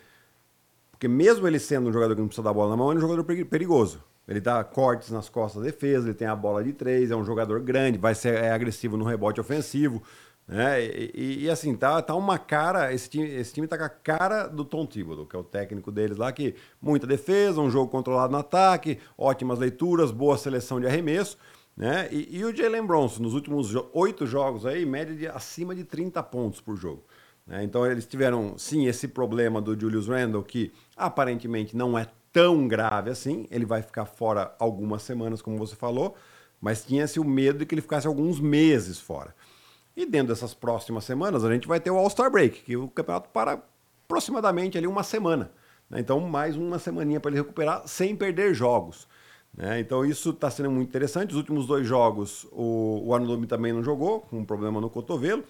Porque mesmo ele sendo um jogador que não precisa dar bola na mão, ele é um jogador peri- perigoso. Ele dá cortes nas costas da defesa, ele tem a bola de três, é um jogador grande, vai ser é agressivo no rebote ofensivo. Né? E, e- e, assim, tá, tá uma cara. Esse time, esse time tá com a cara do Tom Thibodeau, que é o técnico deles lá, que muita defesa, um jogo controlado no ataque, ótimas leituras, boa seleção de arremesso. Né? E, e o Jalen Bronson, nos últimos oito jogos aí, média de acima de 30 pontos por jogo. né? Então eles tiveram, sim, esse problema do Julius Randle, que aparentemente não é tão grave assim. Ele vai ficar fora algumas semanas, como você falou, mas tinha-se o medo de que ele ficasse alguns meses fora. E dentro dessas próximas semanas, a gente vai ter o All-Star Break, que o campeonato para aproximadamente ali uma semana. né? Então, mais uma semaninha para ele recuperar sem perder jogos. né? Então, isso está sendo muito interessante. Os últimos dois jogos, o, o Anunoby também não jogou, com um problema no cotovelo.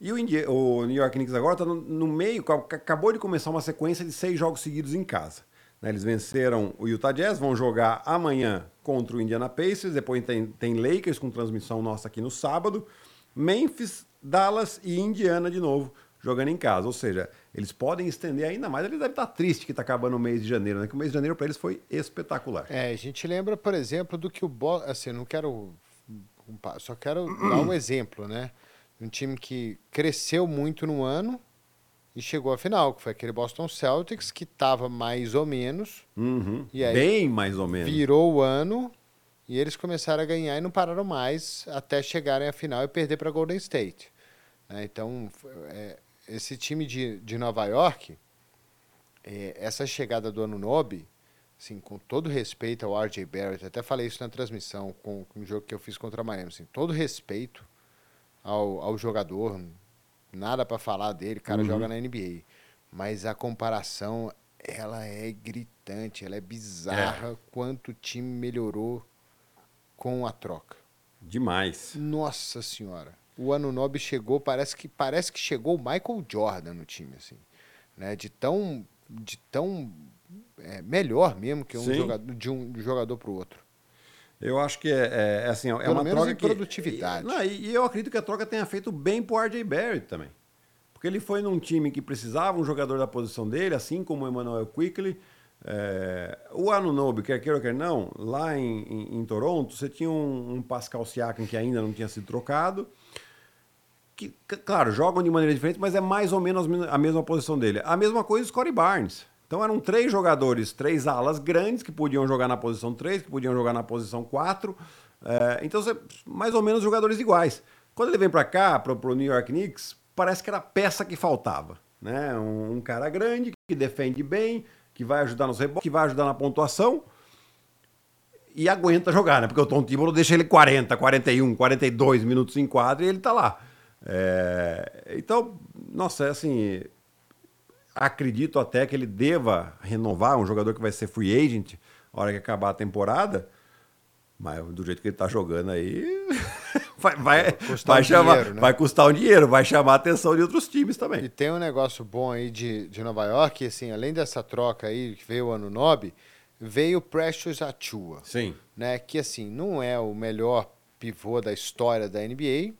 E o, o New York Knicks agora está no, no meio, ca- acabou de começar uma sequência de seis jogos seguidos em casa. né? Eles venceram o Utah Jazz, vão jogar amanhã contra o Indiana Pacers, depois tem, tem Lakers com transmissão nossa aqui no sábado, Memphis, Dallas e Indiana de novo jogando em casa. Ou seja, eles podem estender ainda mais. Eles devem estar tristes que está acabando o mês de janeiro, né? Que o mês de janeiro para eles foi espetacular. É, a gente lembra, por exemplo, do que o Boston. Assim, não quero. Só quero dar um exemplo, né? Um time que cresceu muito no ano e chegou à final, que foi aquele Boston Celtics, que estava mais ou menos, Uhum. E aí, Bem mais ou menos. virou o ano e eles começaram a ganhar e não pararam mais até chegarem à final e perder para Golden State. né? Então, é, esse time de, de Nova York, é, essa chegada do ano Nobe, assim, com todo respeito ao RJ Barrett, até falei isso na transmissão com, com o jogo que eu fiz contra a Miami, assim, todo respeito ao, ao jogador, nada para falar dele, o cara Uhum. joga na NBA, mas a comparação ela é gritante, ela é bizarra quanto o time melhorou com a troca. Demais. Nossa senhora. O Anunobi chegou, parece que parece que chegou o Michael Jordan no time assim, né? De tão de tão é, melhor mesmo que um Sim. jogador de um jogador para o outro. Eu acho que é, é, assim, é Pelo uma menos troca em que... produtividade. E, não, e, e eu acredito que a troca tenha feito bem pro RJ Barrett também. Porque ele foi num time que precisava um jogador da posição dele, assim como o Emmanuel Quickly. É, o Anunobi, quer queira ou quer não, lá em, em, em Toronto, você tinha um, um Pascal Siakam que ainda não tinha sido trocado. Que, claro, jogam de maneira diferente, mas é mais ou menos a mesma posição dele. A mesma coisa o Scottie Barnes. Então eram três jogadores, três alas grandes que podiam jogar na posição 3, que podiam jogar na posição 4. É, então, você- mais ou menos jogadores iguais. Quando ele vem para cá, para o New York Knicks, parece que era a peça que faltava. Né? Um, um cara grande, que defende bem, que vai ajudar nos rebotes, que vai ajudar na pontuação e aguenta jogar, né? Porque o Tom Thibodeau deixa ele 40, 41, 42 minutos em quadra e ele tá lá. É, Então, nossa, é assim, acredito até que ele deva renovar um jogador que vai ser free agent na hora que acabar a temporada, mas do jeito que ele tá jogando aí, vai, vai, custar vai um chamar, dinheiro, né? vai custar um dinheiro, vai chamar a atenção de outros times E também. tem um negócio bom aí de, de Nova York, assim, além dessa troca aí que veio o Anunobi, veio o Precious Achua. Sim. né, que assim, não é o melhor pivô da história da NBA,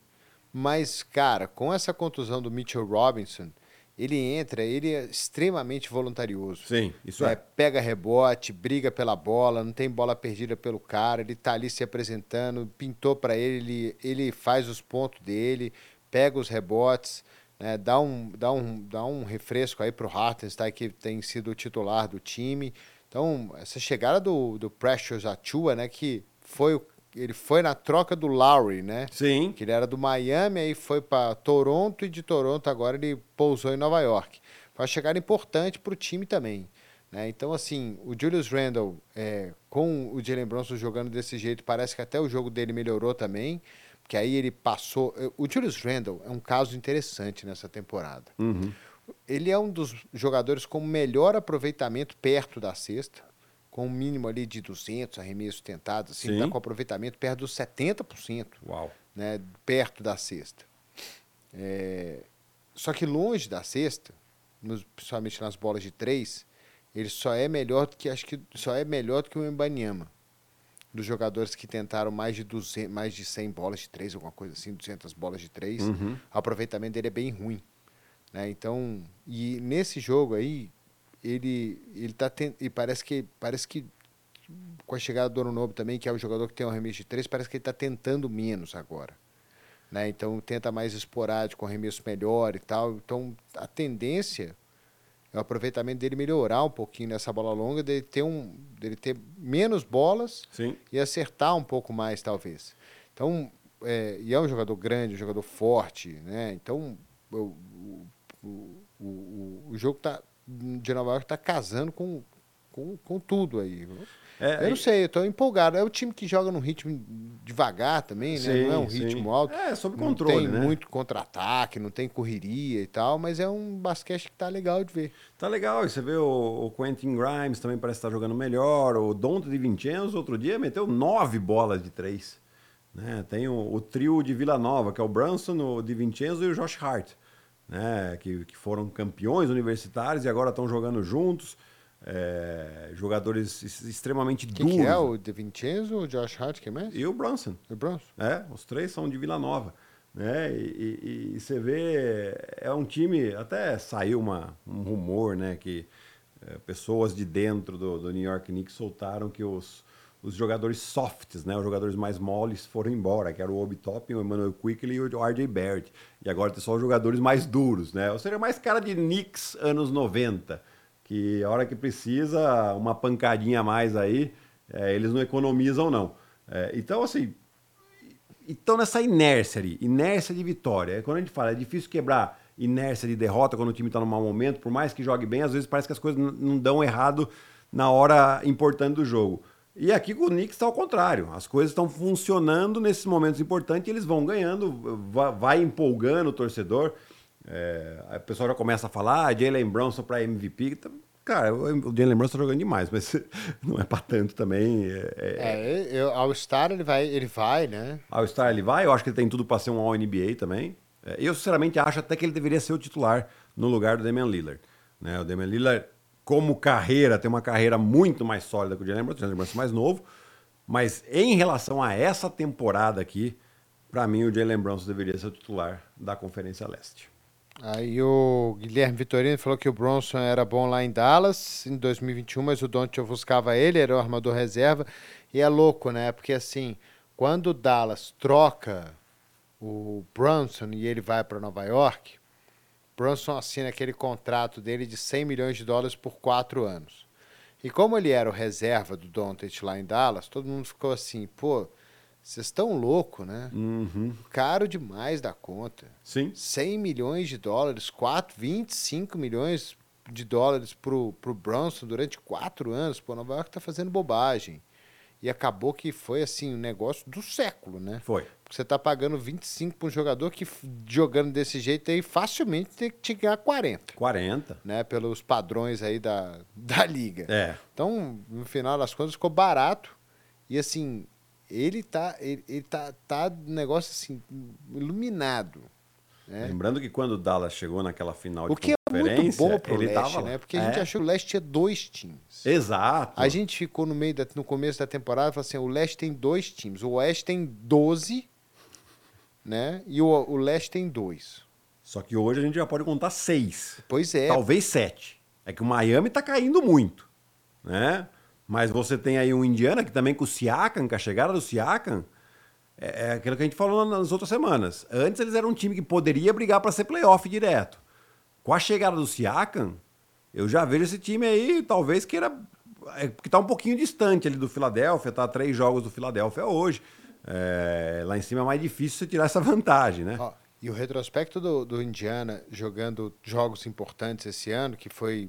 mas, cara, com essa contusão do Mitchell Robinson, ele entra, ele é extremamente voluntarioso. Sim, isso É, é. Pega rebote, briga pela bola, não tem bola perdida pelo cara, ele tá ali se apresentando, pintou para ele, ele, ele faz os pontos dele, pega os rebotes, né, dá, um, dá, um, dá um refresco aí pro Hartenstein, que tem sido o titular do time. Então, essa chegada do, do Precious Achua, né, que foi o- ele foi na troca do Lowry, né? Sim. que ele era do Miami, aí foi para Toronto e de Toronto agora ele pousou em Nova York. Foi uma chegada importante para o time também. Né? Então, assim, o Julius Randle, é, com o Jalen Bronson jogando desse jeito, parece que até o jogo dele melhorou também, porque aí ele passou... O Julius Randle é um caso interessante nessa temporada. Uhum. Ele é um dos jogadores com melhor aproveitamento perto da cesta, com um mínimo ali de 200 arremessos tentados, assim, Sim. tá com aproveitamento perto dos 70% Uau. né, perto da cesta. É, só que longe da cesta, nos- principalmente nas bolas de três, ele só é melhor do que acho que só é melhor do que o Embanyama. Dos jogadores que tentaram mais de 200, mais de 100 bolas de três, alguma coisa assim, 200 bolas de três, Uhum. o aproveitamento dele é bem ruim, né? Então, e nesse jogo aí, ele ele tá ten- e parece que parece que com a chegada do Novo também, que é o jogador que tem um arremesso de três, parece que ele está tentando menos agora. Né? Então tenta mais esporádico, um arremesso melhor e tal. Então a tendência é o aproveitamento dele melhorar um pouquinho nessa bola longa, dele ter, um, dele ter menos bolas Sim. e acertar um pouco mais, talvez. Então, é, e é um jogador grande, um jogador forte, né? Então, o, o, o, o, o jogo tá, de Nova York está casando com, com, com tudo aí. É, eu não sei, eu tô empolgado. É o time que joga num ritmo devagar também, né? Sim, não é um sim. ritmo alto. É, sob não controle, tem né? muito contra-ataque, não tem correria e tal, mas é um basquete que tá legal de ver. Tá legal, e você vê o, o Quentin Grimes também parece estar jogando melhor. O Dante de Vincenzo, outro dia, meteu nove bolas de três. Né? Tem o, o trio de Vila Nova, que é o Brunson, o de Vincenzo e o Josh Hart, né? que, que foram campeões universitários e agora estão jogando juntos. É, jogadores ex- extremamente Quem duros. que é? O De Vincenzo, o Josh Hart, quem mais? E o Brunson. O Bronson? É, os três são de Vila Nova. Né? E, e- e você vê, é um time, até saiu uma, um rumor, né, que é, pessoas de dentro do, do New York Knicks soltaram que os, os jogadores softs, né, os jogadores mais moles foram embora, que era o Obi Toppin, o Emmanuel Quickly e o RJ Barrett. E agora tem só os jogadores mais duros, né? Ou seja, mais cara de Knicks anos 90, que a hora que precisa, uma pancadinha a mais aí, é, eles não economizam não. É, então, assim, estão nessa inércia ali, inércia de vitória. Quando a gente fala, é difícil quebrar inércia de derrota quando o time está num mau momento, por mais que jogue bem, às vezes parece que as coisas não dão errado na hora importante do jogo. E aqui com o Knicks está ao contrário. As coisas estão funcionando nesses momentos importantes e eles vão ganhando, vai, empolgando o torcedor. É, a pessoa já começa a falar, ah, Jalen Brunson para MVP. Cara, o Jalen Brunson está jogando demais, mas não é para tanto também. É, é... é ao Star ele vai, ele vai, né? Ao Star ele vai, eu acho que ele tem tudo para ser um All-NBA também. É, eu, sinceramente, acho até que ele deveria ser o titular no lugar do Damian Lillard. Né? O Damian Lillard, como carreira, tem uma carreira muito mais sólida que o Jalen Brunson, o Jalen Brunson é mais novo. Mas em relação a essa temporada aqui, para mim o Jalen Brunson deveria ser o titular da Conferência Leste. Aí o Guilherme Vitorino falou que o Bronson era bom lá em Dallas em 2021, mas o Don't ofuscava ele, era o armador reserva. E é louco, né? Porque assim, quando o Dallas troca o Bronson e ele vai para Nova York, Bronson assina aquele contrato dele de 100 milhões de dólares por quatro anos. E como ele era o reserva do Doncic lá em Dallas, todo mundo ficou assim, pô, vocês estão loucos, né? Uhum. Caro demais da conta. Sim. 100 milhões de dólares, 4, 25 milhões de dólares pro, pro Bronson durante quatro anos. Pô, Nova York tá fazendo bobagem. E acabou que foi, assim, um negócio do século, né? Foi. Você tá pagando 25 para um jogador que, jogando desse jeito aí, facilmente tem que te ganhar 40. 40. Né? Pelos padrões aí da, da liga. É. Então, no final das contas, ficou barato. E, assim, ele tá, ele, ele tá, tá um negócio assim, iluminado. Né? Lembrando que quando o Dallas chegou naquela final de conferência... O que é muito bom pro ele leste, tava né? Porque a gente é. achou que o leste tinha dois times. Exato. A gente ficou no meio da, no começo da temporada e falou assim, o leste tem dois times. O oeste tem 12, né? E o, o leste tem dois. Só que hoje a gente já pode contar seis. Pois é. Talvez sete. É que o Miami tá caindo muito, né? Mas você tem aí um Indiana que também com o Siakam, com a chegada do Siakam, é, é aquilo que a gente falou nas outras semanas. Antes eles eram um time que poderia brigar para ser playoff direto. Com a chegada do Siakam, eu já vejo esse time aí, talvez queira. É, que tá um pouquinho distante ali do Filadélfia, tá a três jogos do Filadélfia hoje. É, lá em cima é mais difícil você tirar essa vantagem, né? E o retrospecto do, do Indiana jogando jogos importantes esse ano, que foi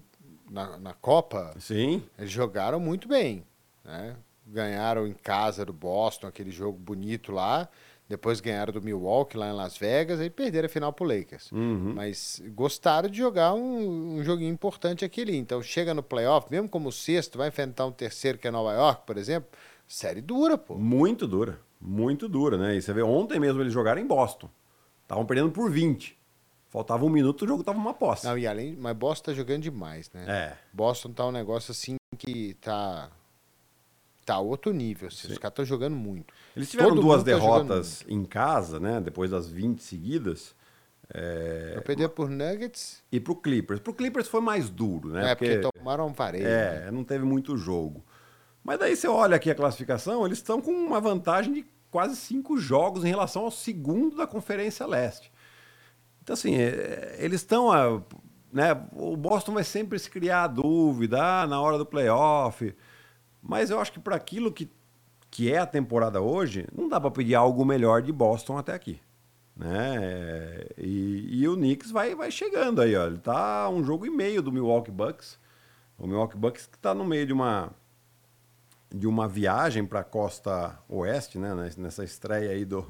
na, na Copa, Sim. eles jogaram muito bem. Né? Ganharam em casa do Boston, aquele jogo bonito lá. Depois ganharam do Milwaukee lá em Las Vegas e perderam a final pro Lakers. Uhum. Mas gostaram de jogar um, um joguinho importante aquele. Então chega no playoff, mesmo como o sexto, vai enfrentar um terceiro que é Nova York, por exemplo. Série dura, pô. Muito dura. Muito dura, né? E você vê, ontem mesmo eles jogaram em Boston. Estavam perdendo por 20. Faltava um minuto, o jogo tava uma posse. Não, e além, mas Boston tá jogando demais, né? É. Boston tá um negócio assim que tá tá outro nível. Assim, os caras estão jogando muito. Eles tiveram Todo duas tá derrotas em casa, né? Depois das 20 seguidas. É... Perder por Nuggets, E pro Clippers. Pro Clippers foi mais duro, né? é porque, tomaram um né? É, não teve muito jogo. Mas daí você olha aqui a classificação, eles estão com uma vantagem de quase cinco jogos em relação ao segundo da Conferência Leste. Então, assim, é, eles estão. a- Né, o Boston vai sempre se criar dúvida ah, na hora do playoff. Mas eu acho que para aquilo que, que é a temporada hoje, não dá para pedir algo melhor de Boston até aqui. Né? E, e o Knicks vai, vai chegando aí, ó. Ele tá um jogo e meio do Milwaukee Bucks. O Milwaukee Bucks que está no meio de uma de uma viagem para a costa oeste, né? Nessa estreia aí do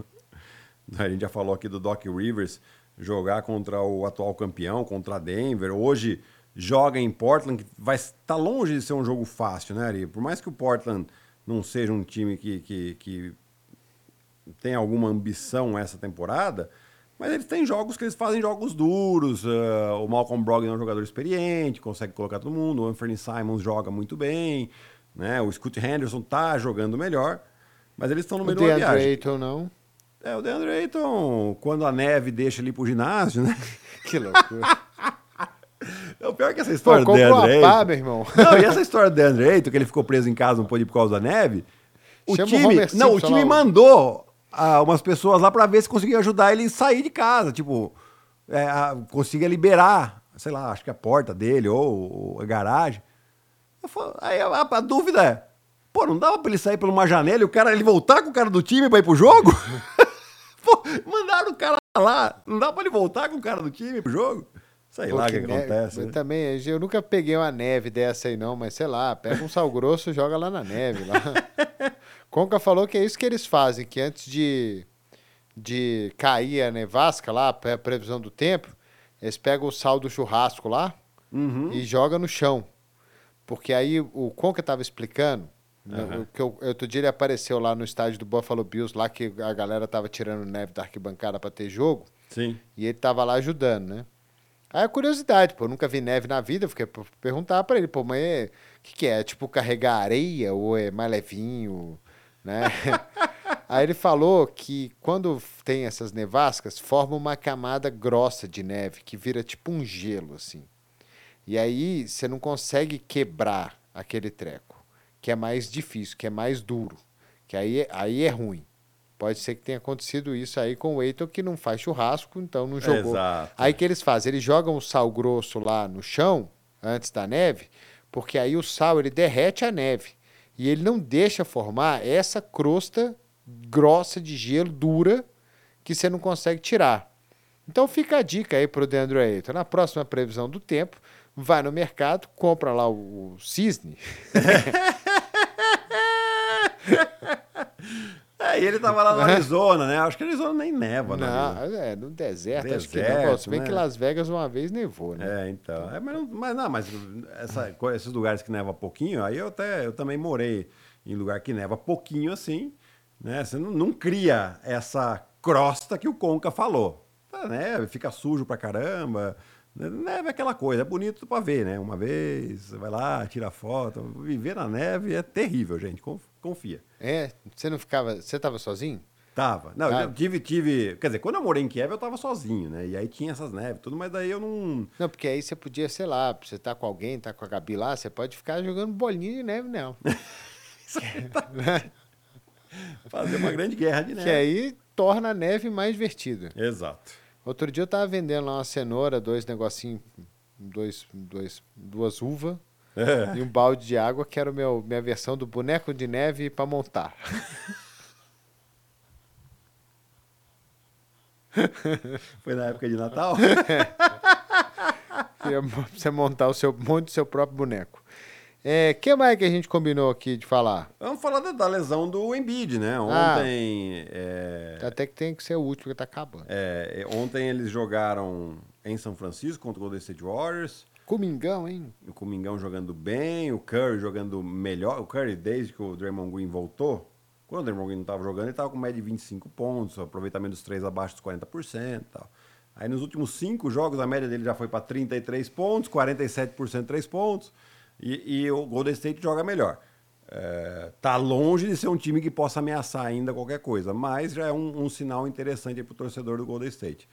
a gente já falou aqui do Doc Rivers jogar contra o atual campeão, contra Denver. Hoje joga em Portland, que vai estar longe de ser um jogo fácil, né, Ari? Por mais que o Portland não seja um time que, que, que tem alguma ambição essa temporada, mas eles têm jogos que eles fazem jogos duros. ah, o Malcolm Brogdon é um jogador experiente, consegue colocar todo mundo. O Anthony Simons joga muito bem, né? O Scoot Henderson tá jogando melhor, mas eles estão no O meio uma DeAndre viagem. Ayton não. É, o DeAndre Ayton, quando a neve deixa ele pro ginásio, né? Que loucura. É o pior é que essa Pô, história do DeAndre a pá, Ayton... meu irmão. Não, e essa história do DeAndre Ayton, que ele ficou preso em casa, não pôde ir por causa da neve. O Chama o time, Homer não, o time lá, o- mandou ah, umas pessoas lá pra ver se conseguia ajudar ele a sair de casa, tipo, é, a- conseguia liberar, sei lá, acho que a porta dele ou, ou a garagem. Falo- aí a, a- dúvida é, pô, não dava pra ele sair por uma janela e o cara ele voltar com o cara do time pra ir pro jogo? pô, mandaram o cara lá, não dá pra ele voltar com o cara do time pro jogo? Sei Pô, lá o que, que neve- acontece. eu né? Também, eu nunca peguei uma neve dessa aí não, mas sei lá, pega um sal grosso e joga lá na neve. Lá. Conca falou que é isso que eles fazem, que antes de, de cair a nevasca lá, a previsão do tempo, eles pegam o sal do churrasco lá Uhum. e jogam no chão. Porque aí o Conca estava explicando, o que eu, outro dia ele apareceu lá no estádio do Buffalo Bills, lá que a galera tava tirando neve da arquibancada para ter jogo. Sim. E ele tava lá ajudando, né? Aí a curiosidade, pô, eu nunca vi neve na vida, eu fiquei pra perguntar pra ele, pô, mas o que, que é? É Tipo carregar areia ou é mais levinho, né? Aí ele falou que quando tem essas nevascas, forma uma camada grossa de neve, que vira tipo um gelo, assim. E aí você não consegue quebrar aquele treco, que é mais difícil, que é mais duro, que aí, aí é ruim. Pode ser que tenha acontecido isso aí com o Eiton, que não faz churrasco, então não jogou. Exato. Aí que eles fazem? Eles jogam o sal grosso lá no chão, antes da neve, porque aí o sal ele derrete a neve. E ele não deixa formar essa crosta grossa de gelo, dura, que você não consegue tirar. Então fica a dica aí pro Deandre Ayton. Na próxima previsão do tempo, vai no mercado, compra lá o, o cisne. É, e ele tava lá no Arizona, né? Acho que Arizona nem neva, né? Não, é, no deserto, acho que não. Deserto, Se bem né? que Las Vegas uma vez nevou, né? É, então. É, mas, não, mas não, mas essa, esses lugares que neva pouquinho, aí eu até eu também morei em lugar que neva pouquinho assim, né? Você não, não cria essa crosta que o Conca falou. Tá, neve, fica sujo pra caramba. Neve é aquela coisa, é bonito pra ver, né? Uma vez, você vai lá, tira foto. Viver na neve é terrível, gente. conf- Confia. É, você não ficava. Você tava sozinho? Tava. Não, eu tive, tive. Quer dizer, quando eu morei em Kiev, eu tava sozinho, né? E aí tinha essas neves, tudo, mas daí eu não. Não, porque aí você podia, sei lá, você tá com alguém, tá com a Gabi lá, você pode ficar jogando bolinha de neve, não. Fazer uma grande guerra de neve. que aí torna a neve mais divertida. Exato. Outro dia eu tava vendendo lá uma cenoura, dois negocinhos, dois, dois, duas uvas É. e um balde de água, que era o meu, minha versão do boneco de neve para montar. Foi na época de Natal? É você montar o seu monte do seu próprio boneco. É, que mais que a gente combinou aqui de falar? Vamos falar da, da lesão do Embiid, né? Ah. Ontem. é, Até que tem que ser o último que tá acabando. é, ontem eles jogaram em São Francisco contra o Golden State Warriors. Comingão, hein? O Comingão jogando bem, o Curry jogando melhor. O Curry, desde que o Draymond Green voltou, quando o Draymond Green não estava jogando, ele estava com média de 25 pontos, aproveitamento dos três abaixo dos 40% e tal. Aí nos últimos cinco jogos, a média dele já foi para 33 pontos, 47% três pontos, e, e o Golden State joga melhor. É, tá longe de ser um time que possa ameaçar ainda qualquer coisa, mas já é um, um sinal interessante para o torcedor do Golden State.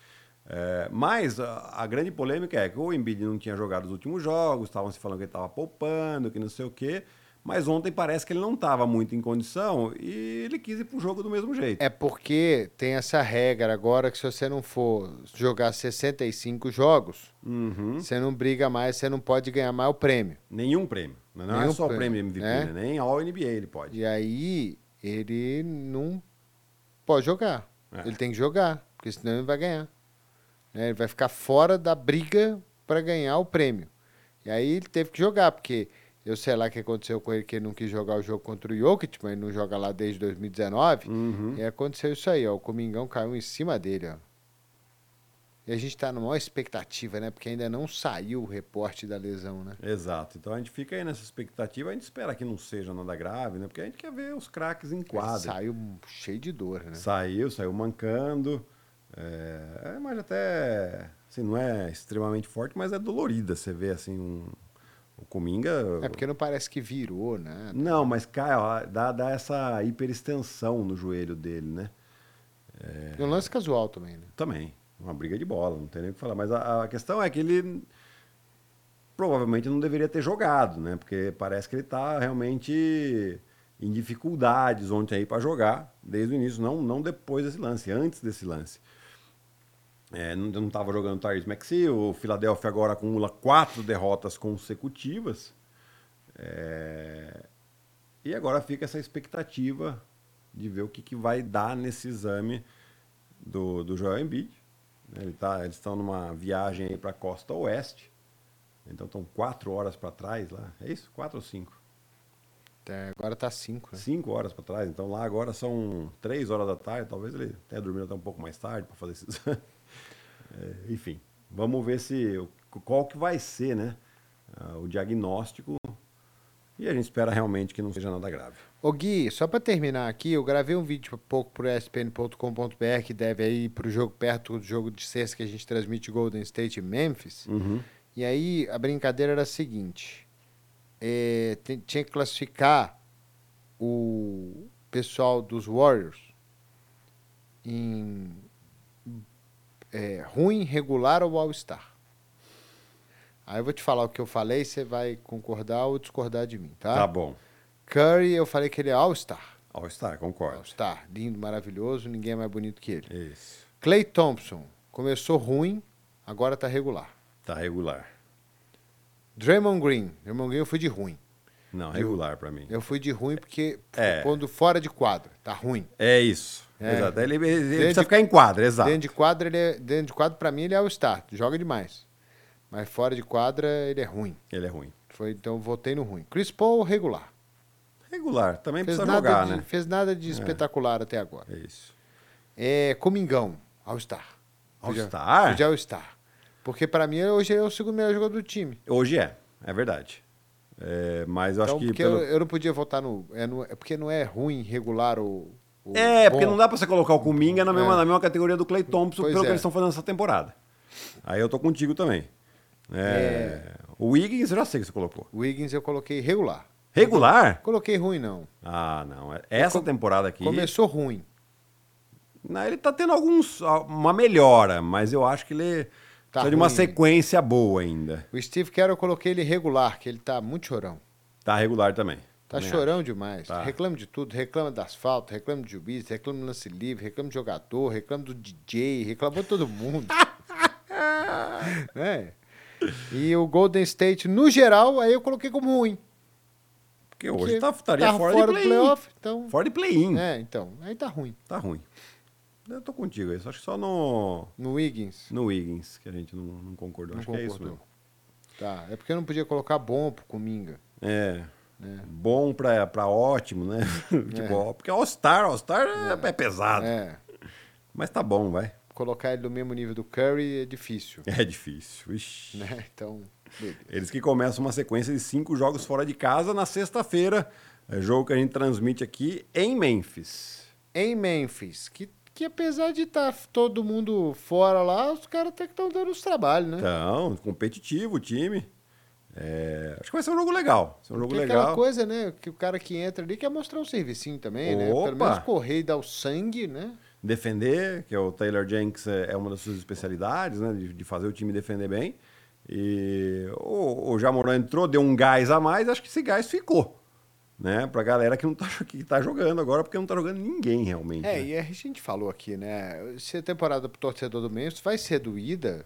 É, mas a, a grande polêmica é que o Embiid não tinha jogado os últimos jogos, estavam se falando que ele estava poupando, que não sei o quê. Mas ontem parece que ele não estava muito em condição e ele quis ir pro jogo do mesmo jeito. É porque tem essa regra agora que se você não for jogar 65 jogos, Uhum. você não briga mais, você não pode ganhar mais o prêmio. Nenhum prêmio. Não é Nenhum só o prêmio, prêmio MVP, né? né? nem All NBA ele pode. E aí ele não pode jogar. É. Ele tem que jogar, porque senão ele não vai ganhar. Né? Ele vai ficar fora da briga para ganhar o prêmio. E aí ele teve que jogar, porque eu sei lá o que aconteceu com ele, que ele não quis jogar o jogo contra o Jokic, mas ele não joga lá desde 2019. Uhum. E aconteceu isso aí, ó. O Comingão caiu em cima dele, ó. E a gente tá numa maior expectativa, né? Porque ainda não saiu o reporte da lesão, né? Exato. Então a gente fica aí nessa expectativa, a gente espera que não seja nada grave, né? Porque a gente quer ver os craques em quadra. Saiu cheio de dor, né? Saiu, saiu mancando. É, é, mas até assim, não é extremamente forte, mas é dolorida. Você vê assim um, o Cominga. É porque não parece que virou, né? Não, mas cai, ó, dá, dá essa hiperextensão no joelho dele, né? E um lance casual também, né? Também. Uma briga de bola, não tem nem o que falar. Mas a, a questão é que ele provavelmente não deveria ter jogado, né? Porque parece que ele está realmente em dificuldades ontem aí para jogar desde o início, não, não depois desse lance, antes desse lance. É, não estava jogando o Tyrese Maxey, o Philadelphia agora acumula quatro derrotas consecutivas. É, e agora fica essa expectativa de ver o que, que vai dar nesse exame do, do Joel Embiid. Ele tá, eles estão numa viagem para a costa oeste. Então estão quatro horas para trás lá. É isso? Quatro ou cinco? É, agora tá cinco. Né? Cinco horas para trás. Então lá agora são três horas da tarde. Talvez ele tenha dormido até um pouco mais tarde para fazer esses. é, enfim, vamos ver se qual que vai ser, né? O diagnóstico. E a gente espera realmente que não seja nada grave. Ô Gui, só para terminar aqui, eu gravei um vídeo pouco pro ESPN.com.br que deve aí pro jogo perto do jogo de sexta que a gente transmite Golden State e Memphis. Uhum. E aí a brincadeira era a seguinte: é, tinha que classificar o pessoal dos Warriors em é, ruim, regular ou All-Star. Aí eu vou te falar o que eu falei, você vai concordar ou discordar de mim, tá? Tá bom. Curry, eu falei que ele é All-Star. All-Star, concordo. All-Star, lindo, maravilhoso, ninguém é mais bonito que ele. Isso. Clay Thompson, começou ruim, agora tá regular. Tá regular. Draymond Green, Draymond Green eu fui de ruim. Não, regular para mim. Eu fui de ruim porque É. quando fora de quadra, tá ruim. É isso. É. Exato. Ele, ele Dentro precisa de- ficar em quadra, exato. Dentro de quadra, ele é, dentro de quadra para mim ele é o start, joga demais. Mas fora de quadra ele é ruim. Ele é ruim. Foi então votei no ruim. Chris Paul regular. Regular. Também Fez precisa jogar, de, né? fez nada de espetacular até agora. É isso. É Comingão, All-Star. All-Star? Podia All-Star. Porque para mim hoje é o segundo melhor jogador do time. Hoje é, é verdade. É, mas eu Então, acho que. porque pelo- eu, eu não podia votar no é, no. é porque não é ruim, regular ou. É, porque bom. não dá pra você colocar o Kuminga na mesma, É. na mesma categoria do Clay Thompson, Pois pelo que é. eles estão fazendo essa temporada. Aí eu tô contigo também. É, É. O Wiggins, eu já sei que você colocou. O Wiggins eu coloquei regular. Regular? Coloquei ruim, não. Ah, não. é- Essa temporada aqui. Começou ruim. Não, ele tá tendo alguns. uma melhora, mas eu acho que ele Tá de uma sequência boa ainda. O Steve Kerr eu coloquei ele regular, que ele tá muito chorão. Tá regular também. Tá chorão demais. Tá. Reclama de tudo, reclama das faltas, reclama de juiz, reclama do lance livre, reclama de jogador, reclama do DJ, reclamou todo mundo. né? E o Golden State, no geral, aí eu coloquei como ruim. Porque hoje Porque tá, estaria tava fora, fora de do playoff, então. Fora de play-in. É, então, aí tá ruim. Tá ruim. Eu tô contigo acho que só no, No Wiggins. no Wiggins que a gente não, não concordou. Não acho que é isso concordou. mesmo. Tá, é porque eu não podia colocar bom pro Cominga. É. né? Bom pra, pra ótimo, né? tipo, ó, porque All-Star, All-Star é, é pesado. É, Mas tá bom, vai. colocar ele no mesmo nível do Curry é difícil, É difícil. Ixi. né? Então. Eles que começam uma sequência de cinco jogos fora de casa na sexta-feira. É jogo que a gente transmite aqui em Memphis. Em Memphis, que, que apesar de estar todo mundo fora lá, os caras até que estão dando os trabalhos, né? Então, competitivo o time. É, acho que vai ser um jogo legal. Ser um jogo Porque é legal. aquela coisa, né? Que o cara que entra ali quer mostrar um servicinho também, né? Pelo Opa! menos correr e dar o sangue, né? defender, que é o Taylor Jenks é é uma das suas especialidades, né? De, de fazer o time defender bem. E o, o Jamoran entrou, deu um gás a mais, acho que esse gás ficou. Né? Pra galera que não tá, que tá jogando agora, porque não tá jogando ninguém realmente. É, né? e a gente falou aqui, né? Se a temporada pro torcedor do Memphis vai ser doída,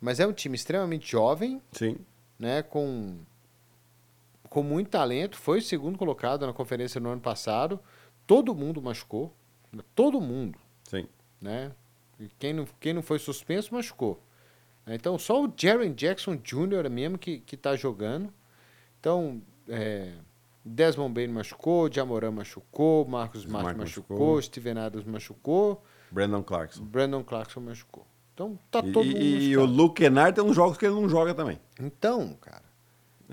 mas é um time extremamente jovem, Sim. Né? Com, com muito talento. Foi o segundo colocado na conferência no ano passado. Todo mundo machucou. Todo mundo, Sim. né? E quem não, quem não foi suspenso, machucou. Então, só o Jaren Jackson Jr. mesmo que, que tá jogando. Então, é, Desmond Bain machucou, Jamoran machucou, Marcos Smart Smart machucou, machucou. Steven Adams machucou, Brandon Clarkson. Brandon Clarkson machucou. Então, tá E, todo mundo e- e o. Luke Kennard tem uns jogos que ele não joga também. Então, cara,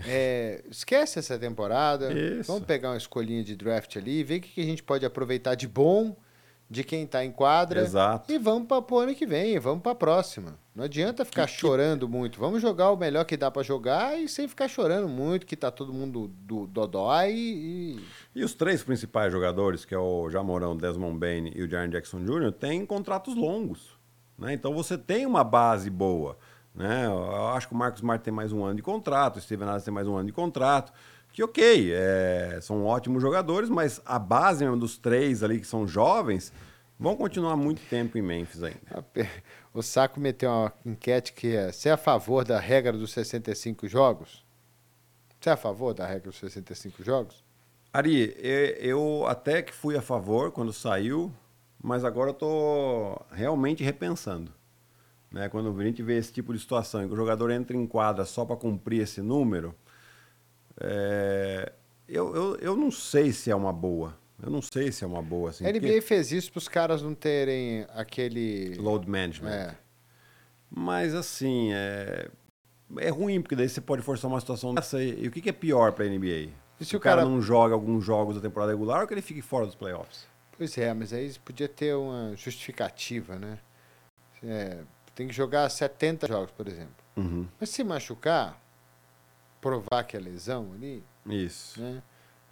é, esquece essa temporada. Isso. Vamos pegar uma escolhinha de draft ali, ver o que que a gente pode aproveitar de bom de quem tá em quadra. Exato. E vamos para o ano que vem, vamos para a próxima. Não adianta ficar chorando muito. Vamos jogar o melhor que dá para jogar e sem ficar chorando muito, que tá todo mundo do dodói e, E os três principais jogadores, que é o Jamorão, Desmond Bain e o Jaren Jackson Jr., têm contratos longos. Né? Então você tem uma base boa. Né? Eu acho que o Marcos Smart tem mais um ano de contrato, o Steven Adams tem mais um ano de contrato. Que ok, é, são ótimos jogadores, mas a base mesmo dos três ali que são jovens vão continuar muito tempo em Memphis ainda. A pe- O Saco meteu uma enquete que é: você é a favor da regra dos 65 jogos? Você é a favor da regra dos 65 jogos? Ari, eu até que fui a favor quando saiu, mas agora eu tô realmente repensando. Né? Quando a gente vê esse tipo de situação, em que o jogador entra em quadra só para cumprir esse número, é, eu, eu, eu não sei se é uma boa. Eu não sei se é uma boa. Assim, a NBA fez isso para os caras não terem aquele. Load management. É. Mas assim, é, é ruim, porque daí você pode forçar uma situação dessa. E, e o que, que é pior para a NBA? E se o cara, cara não joga alguns jogos da temporada regular ou que ele fique fora dos playoffs? Pois é, mas aí podia ter uma justificativa, né? É, tem que jogar 70 jogos, por exemplo. Uhum. Mas se machucar, provar que é lesão ali. Isso. Né?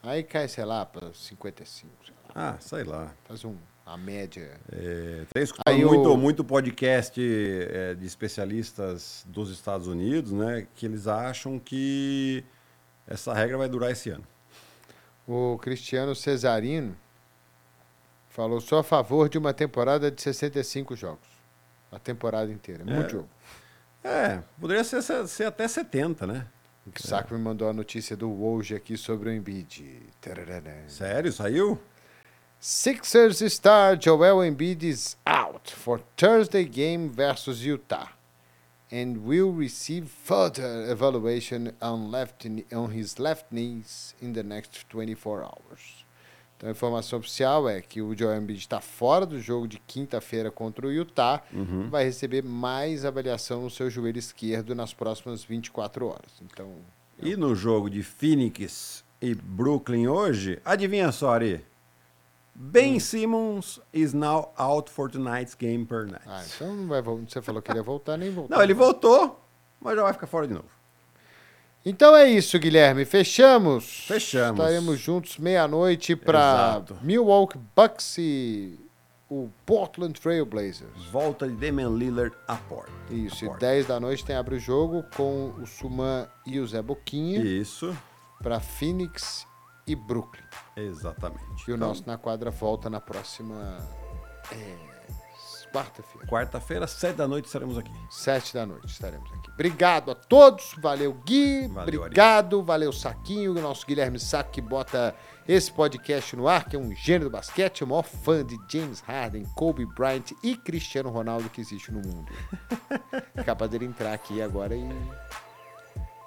Aí cai, sei lá, para 55. Sei lá. Ah, sei lá. Faz um, a média. É, tem escutado muito, muito podcast é, de especialistas dos Estados Unidos, né? Que eles acham que essa regra vai durar esse ano. O Cristiano Cesarino falou: sou a favor de uma temporada de 65 jogos. A temporada inteira. É muito jogo. É, poderia ser, ser até 70, né? O Saco é. me mandou a notícia do Woj aqui sobre o Embiid. Sério? Saiu? Sixers star Joel Embiid is out for Thursday game versus Utah and will receive further evaluation on, left, on his left knees in the next 24 hours. Então a informação oficial é que o Joel Embiid está fora do jogo de quinta-feira contra o Utah, uhum. vai receber mais avaliação no seu joelho esquerdo nas próximas 24 horas. Então, e no jogo de Phoenix e Brooklyn hoje, adivinha só, Ari? Ben hum. Simmons is now out for tonight's game per night. Ah, então não vai, você falou que ele ia voltar, nem voltou. Não, ele voltou, mas já vai ficar fora de novo. Então é isso, Guilherme. Fechamos? Fechamos. Estaremos juntos meia-noite para Milwaukee Bucks e o Portland Trail Blazers. Volta de Damian Lillard a porta. Isso, a e 10 da noite tem abre o jogo com o Suman e o Zé Boquinha. Isso. Para Phoenix e Brooklyn. Exatamente. E o então... nosso na quadra volta na próxima. É Quarta-feira. Quarta-feira, sete da noite, estaremos aqui. Sete da noite estaremos aqui. Obrigado a todos. Valeu, Gui. Valeu, Obrigado. Ari. Valeu, Saquinho. O nosso Guilherme Saco que bota esse podcast no ar, que é um gênero do basquete, o maior fã de James Harden, Kobe Bryant e Cristiano Ronaldo que existe no mundo. é capaz dele entrar aqui agora e.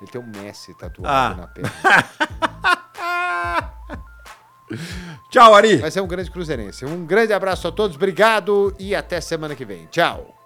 Ele tem um Messi tatuado ah. na perna. Tchau, Ari. Vai ser um grande cruzeirense. Um grande abraço a todos, obrigado e até semana que vem. Tchau.